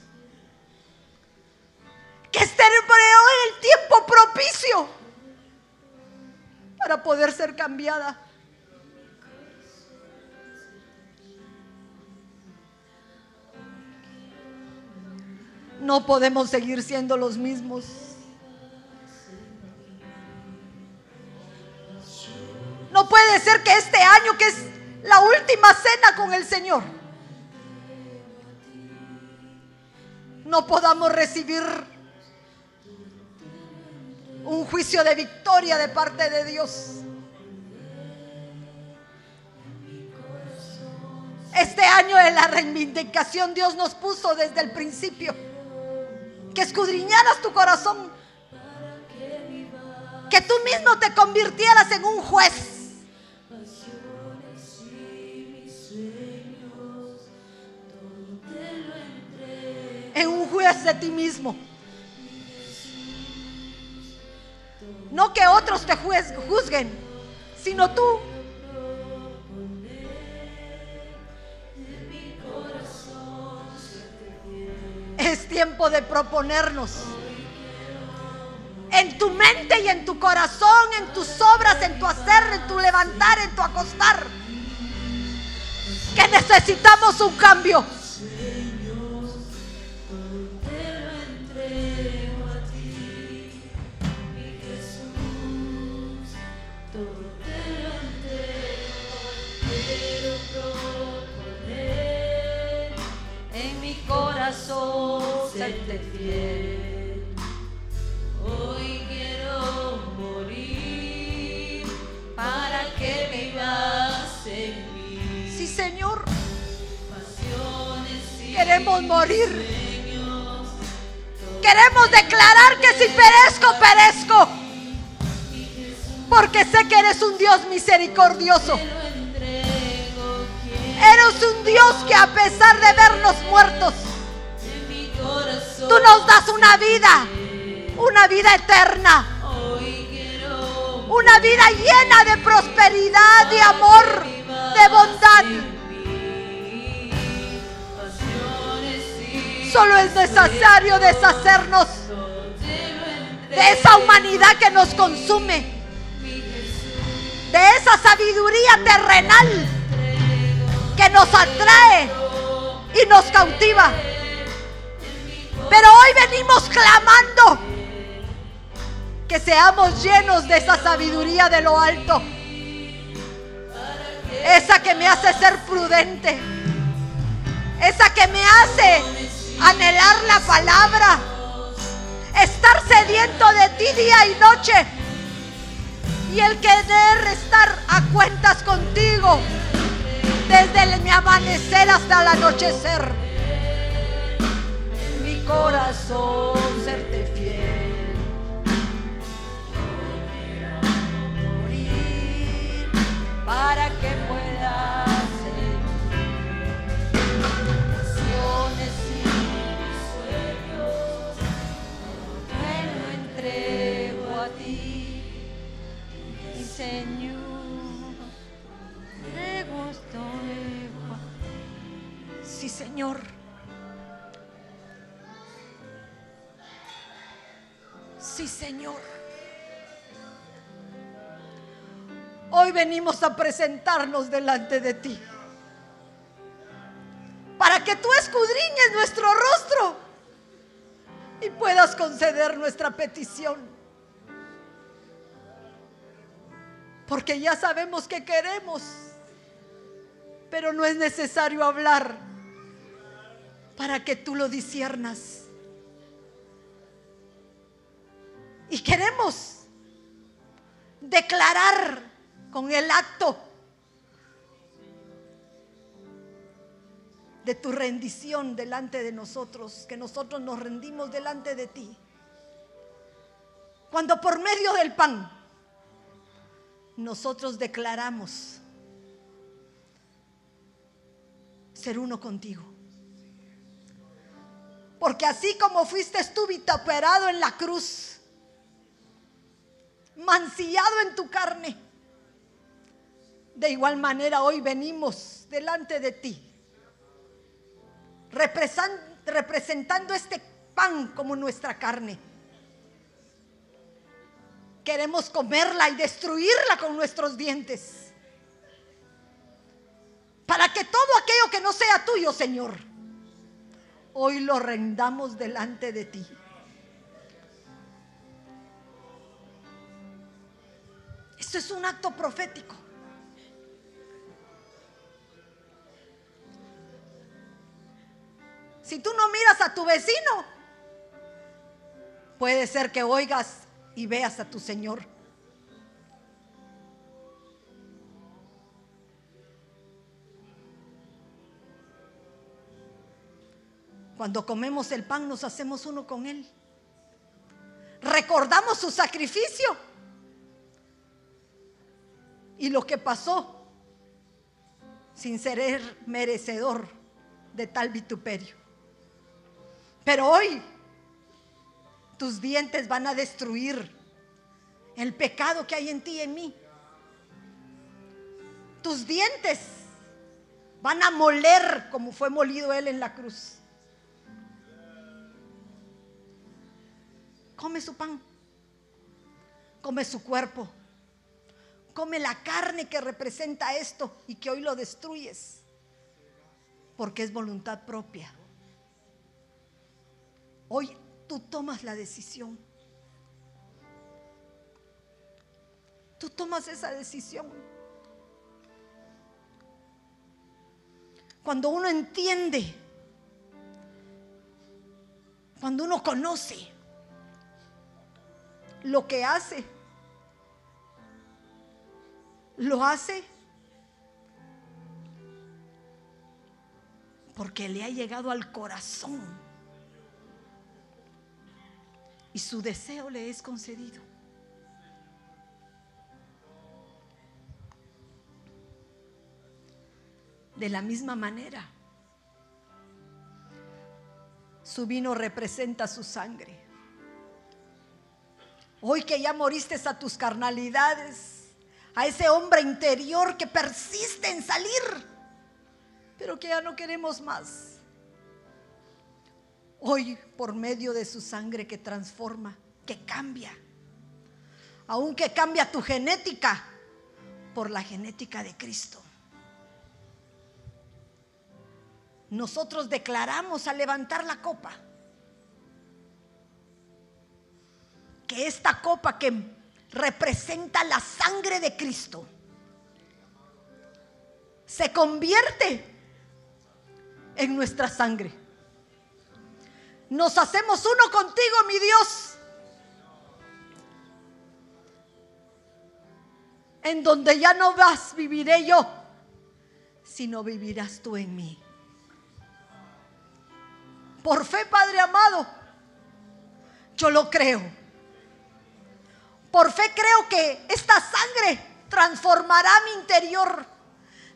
Que estén en el tiempo propicio para poder ser cambiada. No podemos seguir siendo los mismos. No puede ser que este año, que es la última cena con el Señor, no podamos recibir un juicio de victoria de parte de Dios. Este año de la reivindicación Dios nos puso desde el principio escudriñaras tu corazón, que tú mismo te convirtieras en un juez en un juez de ti mismo. No que otros te juzguen, sino tú. Es tiempo de proponernos en tu mente y en tu corazón, en tus obras, en tu hacer, en tu levantar, en tu acostar, que necesitamos un cambio. Hoy quiero morir para que vivas en mí. Sí, Señor. Queremos morir. Queremos declarar que si perezco, perezco. Porque sé que eres un Dios misericordioso. Eres un Dios que a pesar de vernos muertos. Tú nos das una vida, una vida eterna, una vida llena de prosperidad, de amor, de bondad. Solo es necesario deshacernos de esa humanidad que nos consume, de esa sabiduría terrenal que nos atrae y nos cautiva. Pero hoy venimos clamando que seamos llenos de esa sabiduría de lo alto. Esa que me hace ser prudente. Esa que me hace anhelar la palabra. Estar sediento de ti día y noche. Y el querer estar a cuentas contigo. Desde el- mi amanecer hasta el anochecer. Corazón serte fiel. Morir para que pueda ser pasiones y sueños. Me lo entrego a ti, mi Señor. Te gusto, Sí, Señor. Sí, Señor. Hoy venimos a presentarnos delante de ti. Para que tú escudriñes nuestro rostro y puedas conceder nuestra petición. Porque ya sabemos que queremos, pero no es necesario hablar para que tú lo disiernas. Y queremos declarar con el acto de tu rendición delante de nosotros, que nosotros nos rendimos delante de ti. Cuando por medio del pan nosotros declaramos ser uno contigo. Porque así como fuiste tú vituperado en la cruz, mancillado en tu carne, de igual manera hoy venimos delante de ti, representando este pan como nuestra carne. Queremos comerla y destruirla con nuestros dientes. Para que todo aquello que no sea tuyo, Señor, hoy lo rendamos delante de ti. Esto es un acto profético. Si tú no miras a tu vecino, puede ser que oigas y veas a tu Señor. Cuando comemos el pan nos hacemos uno con Él. Recordamos su sacrificio y lo que pasó sin ser merecedor de tal vituperio. Pero hoy tus dientes van a destruir el pecado que hay en ti y en mí. Tus dientes van a moler como fue molido Él en la cruz. Come su pan, come su cuerpo, come la carne que representa esto y que hoy lo destruyes, porque es voluntad propia. Hoy tú tomas la decisión. Tú tomas esa decisión. Cuando uno entiende, cuando uno conoce lo que hace, lo hace porque le ha llegado al corazón y su deseo le es concedido. De la misma manera, su vino representa su sangre. Hoy que ya moriste a tus carnalidades, a ese hombre interior que persiste en salir, pero que ya no queremos más. Hoy, por medio de su sangre que transforma, que cambia, aunque cambia tu genética por la genética de Cristo. Nosotros declaramos al levantar la copa que esta copa que representa la sangre de Cristo se convierte en nuestra sangre. Nos hacemos uno contigo, mi Dios. En donde ya no vas, viviré yo, sino vivirás tú en mí. Por fe, Padre amado, yo lo creo. Por fe creo que esta sangre transformará mi interior,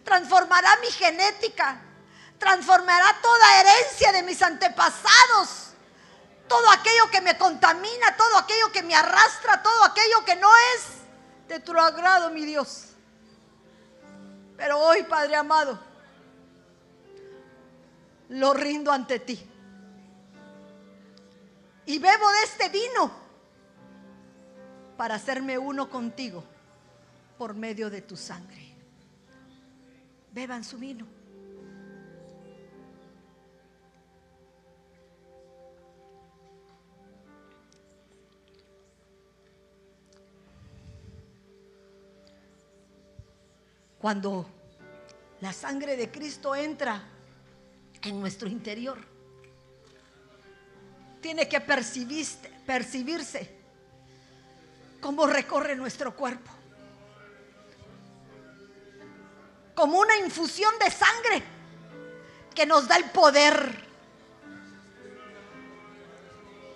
transformará mi genética, transformará toda herencia de mis antepasados, todo aquello que me contamina, todo aquello que me arrastra, todo aquello que no es de tu agrado, mi Dios. Pero hoy, Padre amado, lo rindo ante ti. Y bebo de este vino para hacerme uno contigo por medio de tu sangre. Beban su vino. Cuando la sangre de Cristo entra en nuestro interior, tiene que percibirse, cómo recorre nuestro cuerpo. Como una infusión de sangre que nos da el poder,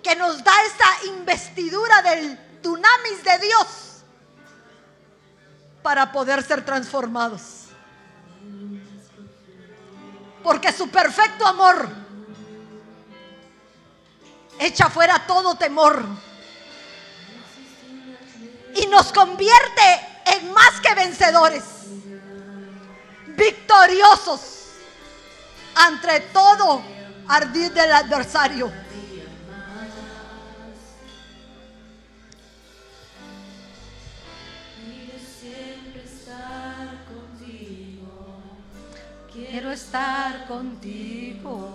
que nos da esa investidura del dunamis de Dios para poder ser transformados. Porque su perfecto amor echa fuera todo temor y nos convierte en más que vencedores, victoriosos ante todo ardid del adversario. Quiero estar contigo.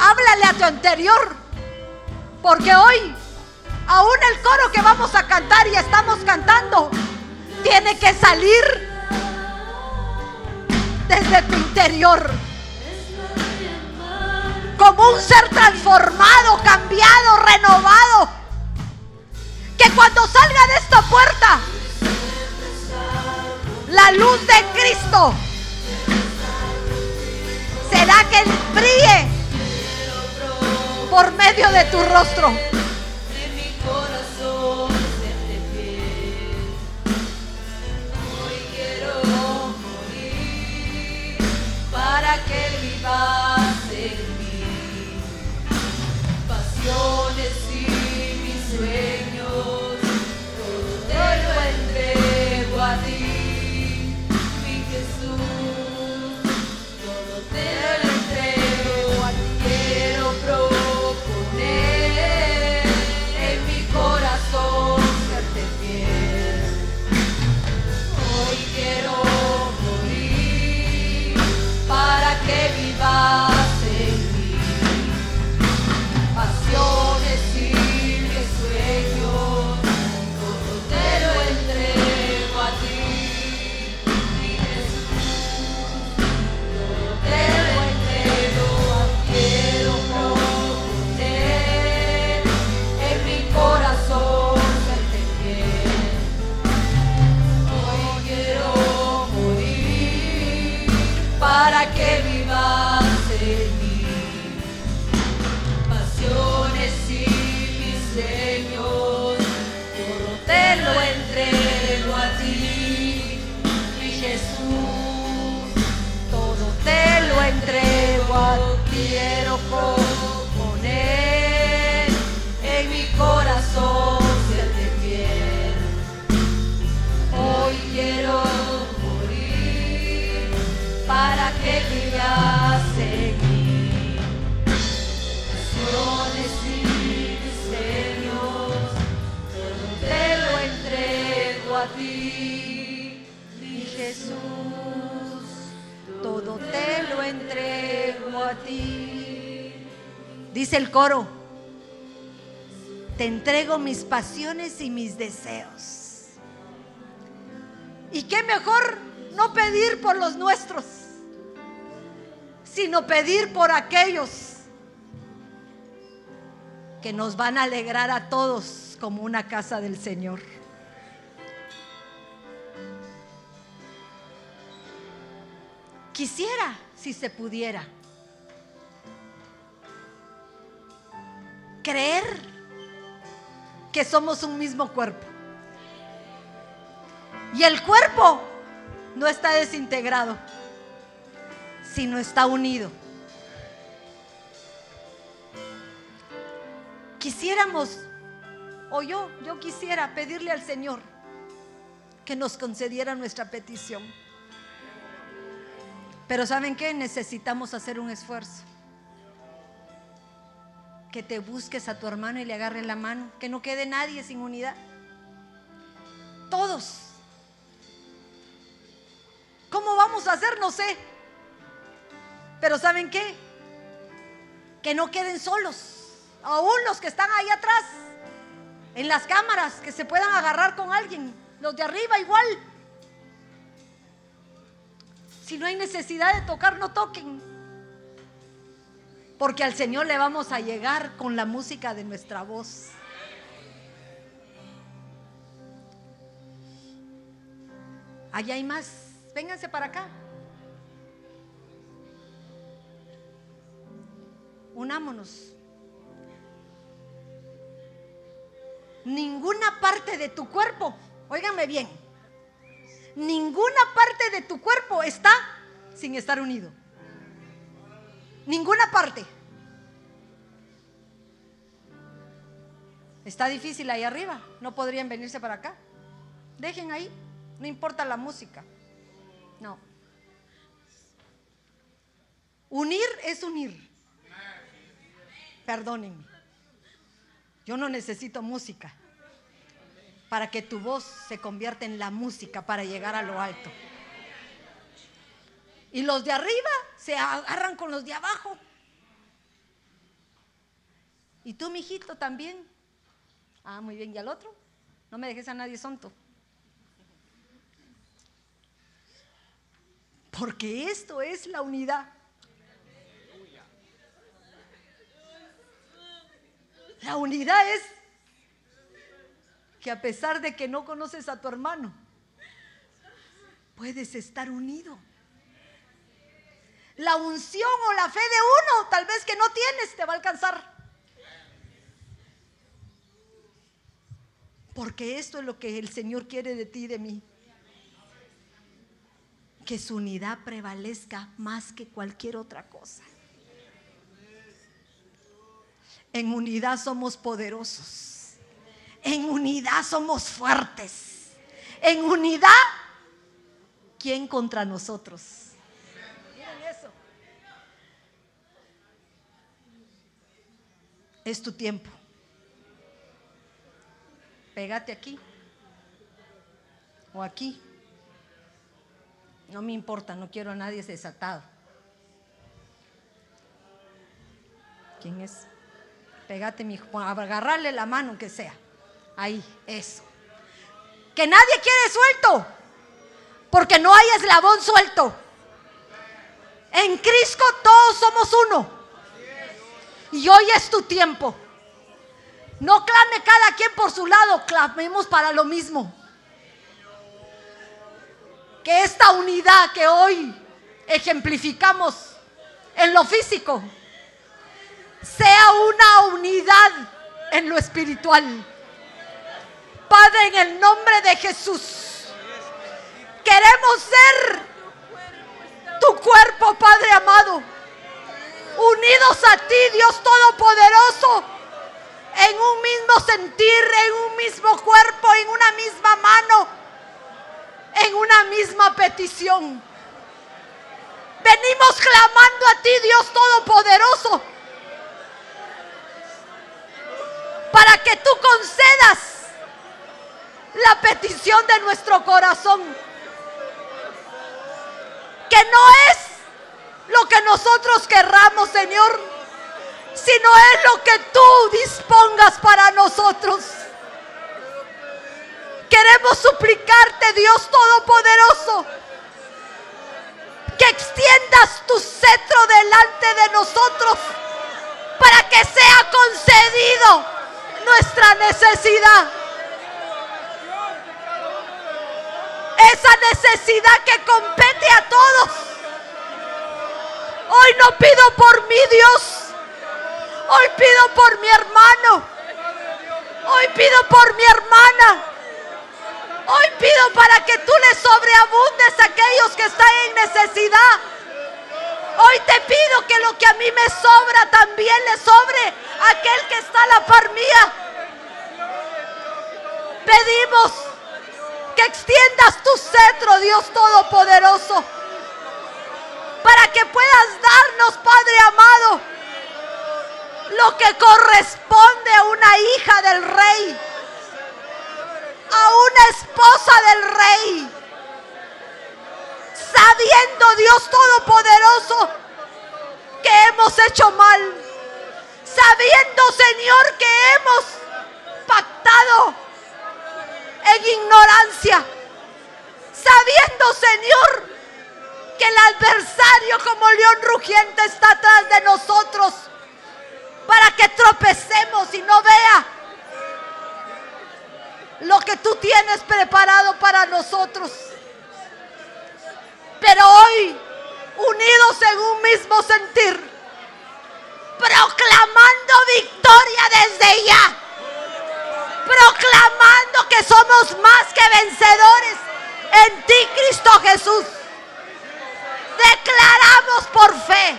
Háblale a tu anterior. Porque hoy, aún el coro que vamos a cantar y estamos cantando, tiene que salir desde tu interior. Como un ser transformado, cambiado, renovado. Que cuando salga de esta puerta, la luz de Cristo será que brille por medio de tu rostro. Que vivas en mí. Pasiones coro, te entrego mis pasiones y mis deseos. ¿Y qué mejor no pedir por los nuestros, sino pedir por aquellos que nos van a alegrar a todos como una casa del Señor? Quisiera si se pudiera creer que somos un mismo cuerpo. Y el cuerpo no está desintegrado, sino está unido. Quisiéramos, o yo, yo quisiera pedirle al Señor que nos concediera nuestra petición. Pero ¿saben qué? Necesitamos hacer un esfuerzo. Que te busques a tu hermano y le agarre la mano. Que no quede nadie sin unidad. Todos. ¿Cómo vamos a hacer? No sé. Pero ¿saben qué? Que no queden solos. Aún los que están ahí atrás. En las cámaras. Que se puedan agarrar con alguien. Los de arriba igual. Si no hay necesidad de tocar, no toquen. Porque al Señor le vamos a llegar con la música de nuestra voz. Allá hay más. Vénganse para acá. Unámonos. Ninguna parte de tu cuerpo, óiganme bien, ninguna parte de tu cuerpo está sin estar unido. Ninguna parte. Está difícil ahí arriba. No podrían venirse para acá. Dejen ahí. No importa la música. No. Unir es unir. Perdónenme. Yo no necesito música para que tu voz se convierta en la música para llegar a lo alto. Y los de arriba se agarran con los de abajo. Y tú, mijito, también. Ah, muy bien. ¿Y al otro? No me dejes a nadie sonto. Porque esto es la unidad. La unidad es que a pesar de que no conoces a tu hermano, puedes estar unido. La unción o la fe de uno, tal vez que no tienes, te va a alcanzar. Porque esto es lo que el Señor quiere de ti y de mí. Que su unidad prevalezca más que cualquier otra cosa. En unidad somos poderosos. En unidad somos fuertes. En unidad, ¿quién contra nosotros? Miren eso. Es tu tiempo. Pégate aquí. O aquí. No me importa, no quiero a nadie desatado. ¿Quién es? Pégate, mi hijo. Agarrarle la mano, que sea. Ahí, eso. Que nadie quiere suelto. Porque no hay eslabón suelto. En Cristo todos somos uno. Y hoy es tu tiempo. No clame cada quien por su lado, clamemos para lo mismo. Que esta unidad que hoy ejemplificamos en lo físico sea una unidad en lo espiritual. Padre, en el nombre de Jesús, queremos ser tu cuerpo, Padre amado, unidos a ti, Dios Todopoderoso, en un mismo sentir, en un mismo cuerpo, en una misma mano, en una misma petición. Venimos clamando a ti, Dios Todopoderoso, para que tú concedas la petición de nuestro corazón. Que no es lo que nosotros querramos, Señor, sino es lo que tú dispongas para nosotros. Queremos suplicarte, Dios Todopoderoso, que extiendas tu cetro delante de nosotros para que sea concedido nuestra necesidad. Esa necesidad que compete a todos. Hoy no pido por mí, Dios. Hoy pido por mi hermano. Hoy pido por mi hermana. Hoy pido para que tú le sobreabundes a aquellos que están en necesidad. Hoy te pido que lo que a mí me sobra también le sobre a aquel que está a la par mía. Pedimos que extiendas tu cetro, Dios Todopoderoso, para que puedas darnos, Padre amado, lo que corresponde a una hija del rey, a una esposa del rey. Sabiendo Dios Todopoderoso que hemos hecho mal, sabiendo Señor que hemos pactado en ignorancia, sabiendo Señor que el adversario como león rugiente está atrás de nosotros para que tropecemos y no vea lo que tú tienes preparado para nosotros. Pero hoy, unidos en un mismo sentir, proclamando victoria desde ya, proclamando que somos más que vencedores en ti, Cristo Jesús. Declaramos por fe,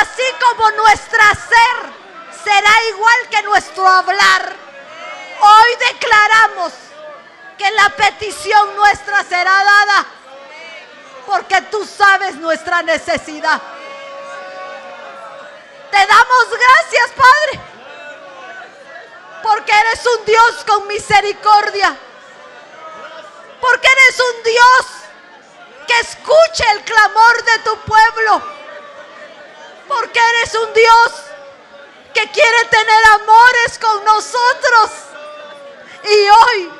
así como nuestra ser será igual que nuestro hablar. Hoy declaramos que la petición nuestra será dada, porque tú sabes nuestra necesidad. Te damos gracias, Padre, porque eres un Dios con misericordia, porque eres un Dios que escuche el clamor de tu pueblo, porque eres un Dios que quiere tener amores con nosotros. Y hoy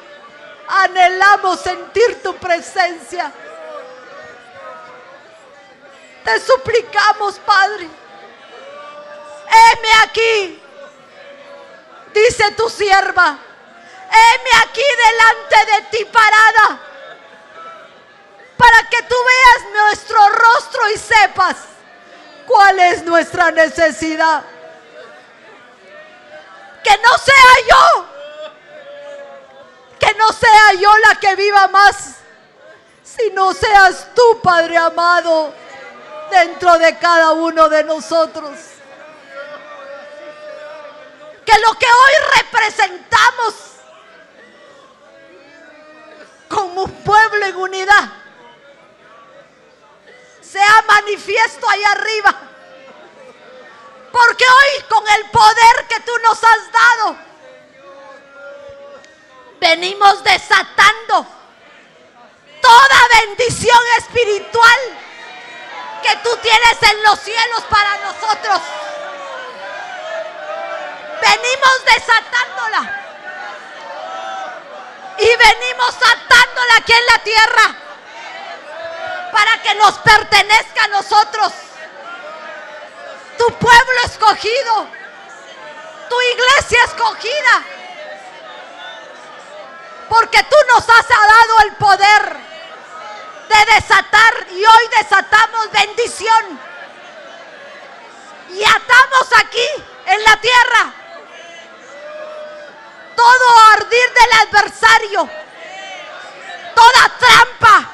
Anhelamos sentir tu presencia. Te suplicamos, Padre. Heme aquí, dice tu sierva. Heme aquí delante de ti parada. Para que tú veas nuestro rostro y sepas cuál es nuestra necesidad. Que no sea yo que no sea yo la que viva más, sino seas tú, Padre amado, dentro de cada uno de nosotros. Que lo que hoy representamos como un pueblo en unidad sea manifiesto ahí arriba. Porque hoy con el poder que tú nos has dado, venimos desatando toda bendición espiritual que tú tienes en los cielos para nosotros. Venimos desatándola. Y venimos atándola aquí en la tierra para que nos pertenezca a nosotros. Tu pueblo escogido, tu iglesia escogida porque tú nos has dado el poder de desatar y hoy desatamos bendición. Y atamos aquí en la tierra todo ardir del adversario, toda trampa,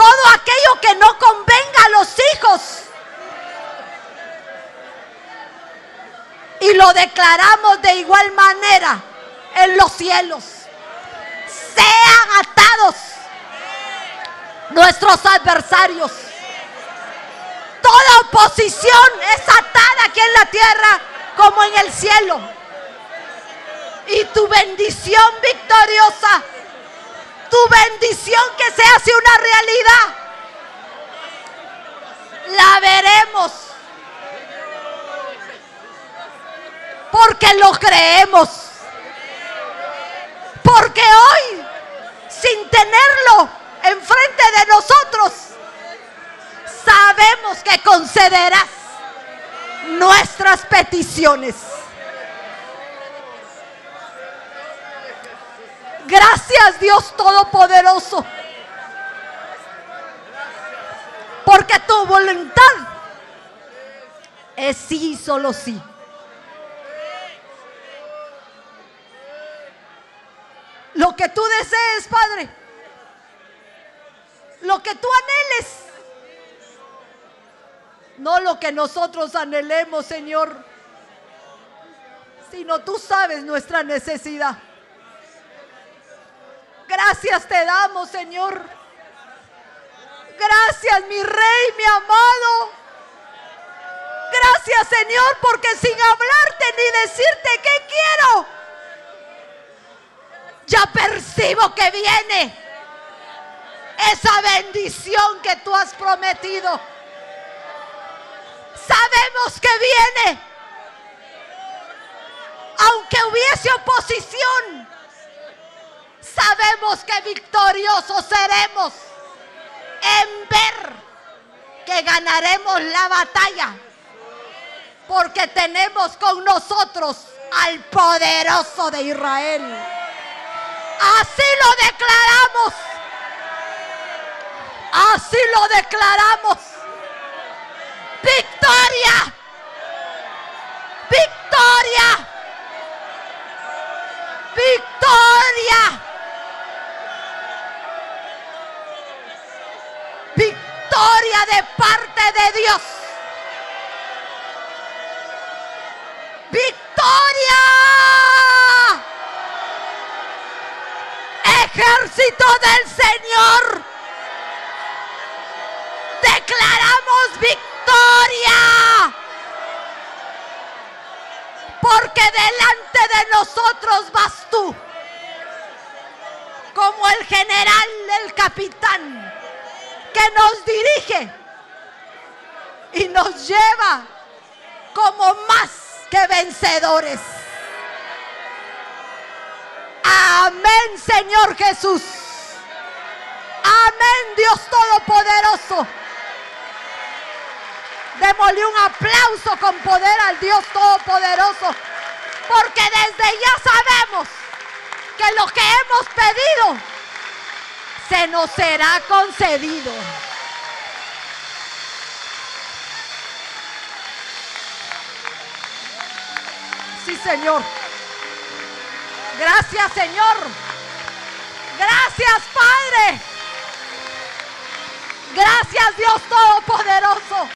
todo aquello que no convenga a los hijos. Y lo declaramos de igual manera en los cielos. Sean atados nuestros adversarios. Toda oposición es atada aquí en la tierra como en el cielo. Y tu bendición victoriosa, tu bendición que se hace una realidad, la veremos. Porque lo creemos. Porque hoy, sin tenerlo enfrente de nosotros, sabemos que concederás nuestras peticiones. Gracias Dios Todopoderoso. Porque tu voluntad es sí, solo sí. Lo que tú desees, Padre. Lo que tú anheles. No lo que nosotros anhelemos, Señor. Sino tú sabes nuestra necesidad. Gracias te damos, Señor. Gracias, mi rey, mi amado. Gracias, Señor, porque sin hablarte ni decirte qué quiero, ya percibo que viene esa bendición que tú has prometido. Sabemos que viene. Aunque hubiese oposición, sabemos que victoriosos seremos en ver que ganaremos la batalla. Porque tenemos con nosotros al poderoso de Israel. Así lo declaramos. Así lo declaramos. Victoria. Victoria. Victoria. Victoria de parte de Dios. Victoria. Ejército del Señor. Declaramos victoria. Porque delante de nosotros vas tú. Como el general, el capitán, que nos dirige y nos lleva como más que vencedores. Amén, Señor Jesús. Amén, Dios Todopoderoso. Démosle un aplauso con poder al Dios Todopoderoso. Porque desde ya sabemos que lo que hemos pedido se nos será concedido. Sí, Señor. Gracias, Señor. Gracias, Padre. Gracias, Dios Todopoderoso.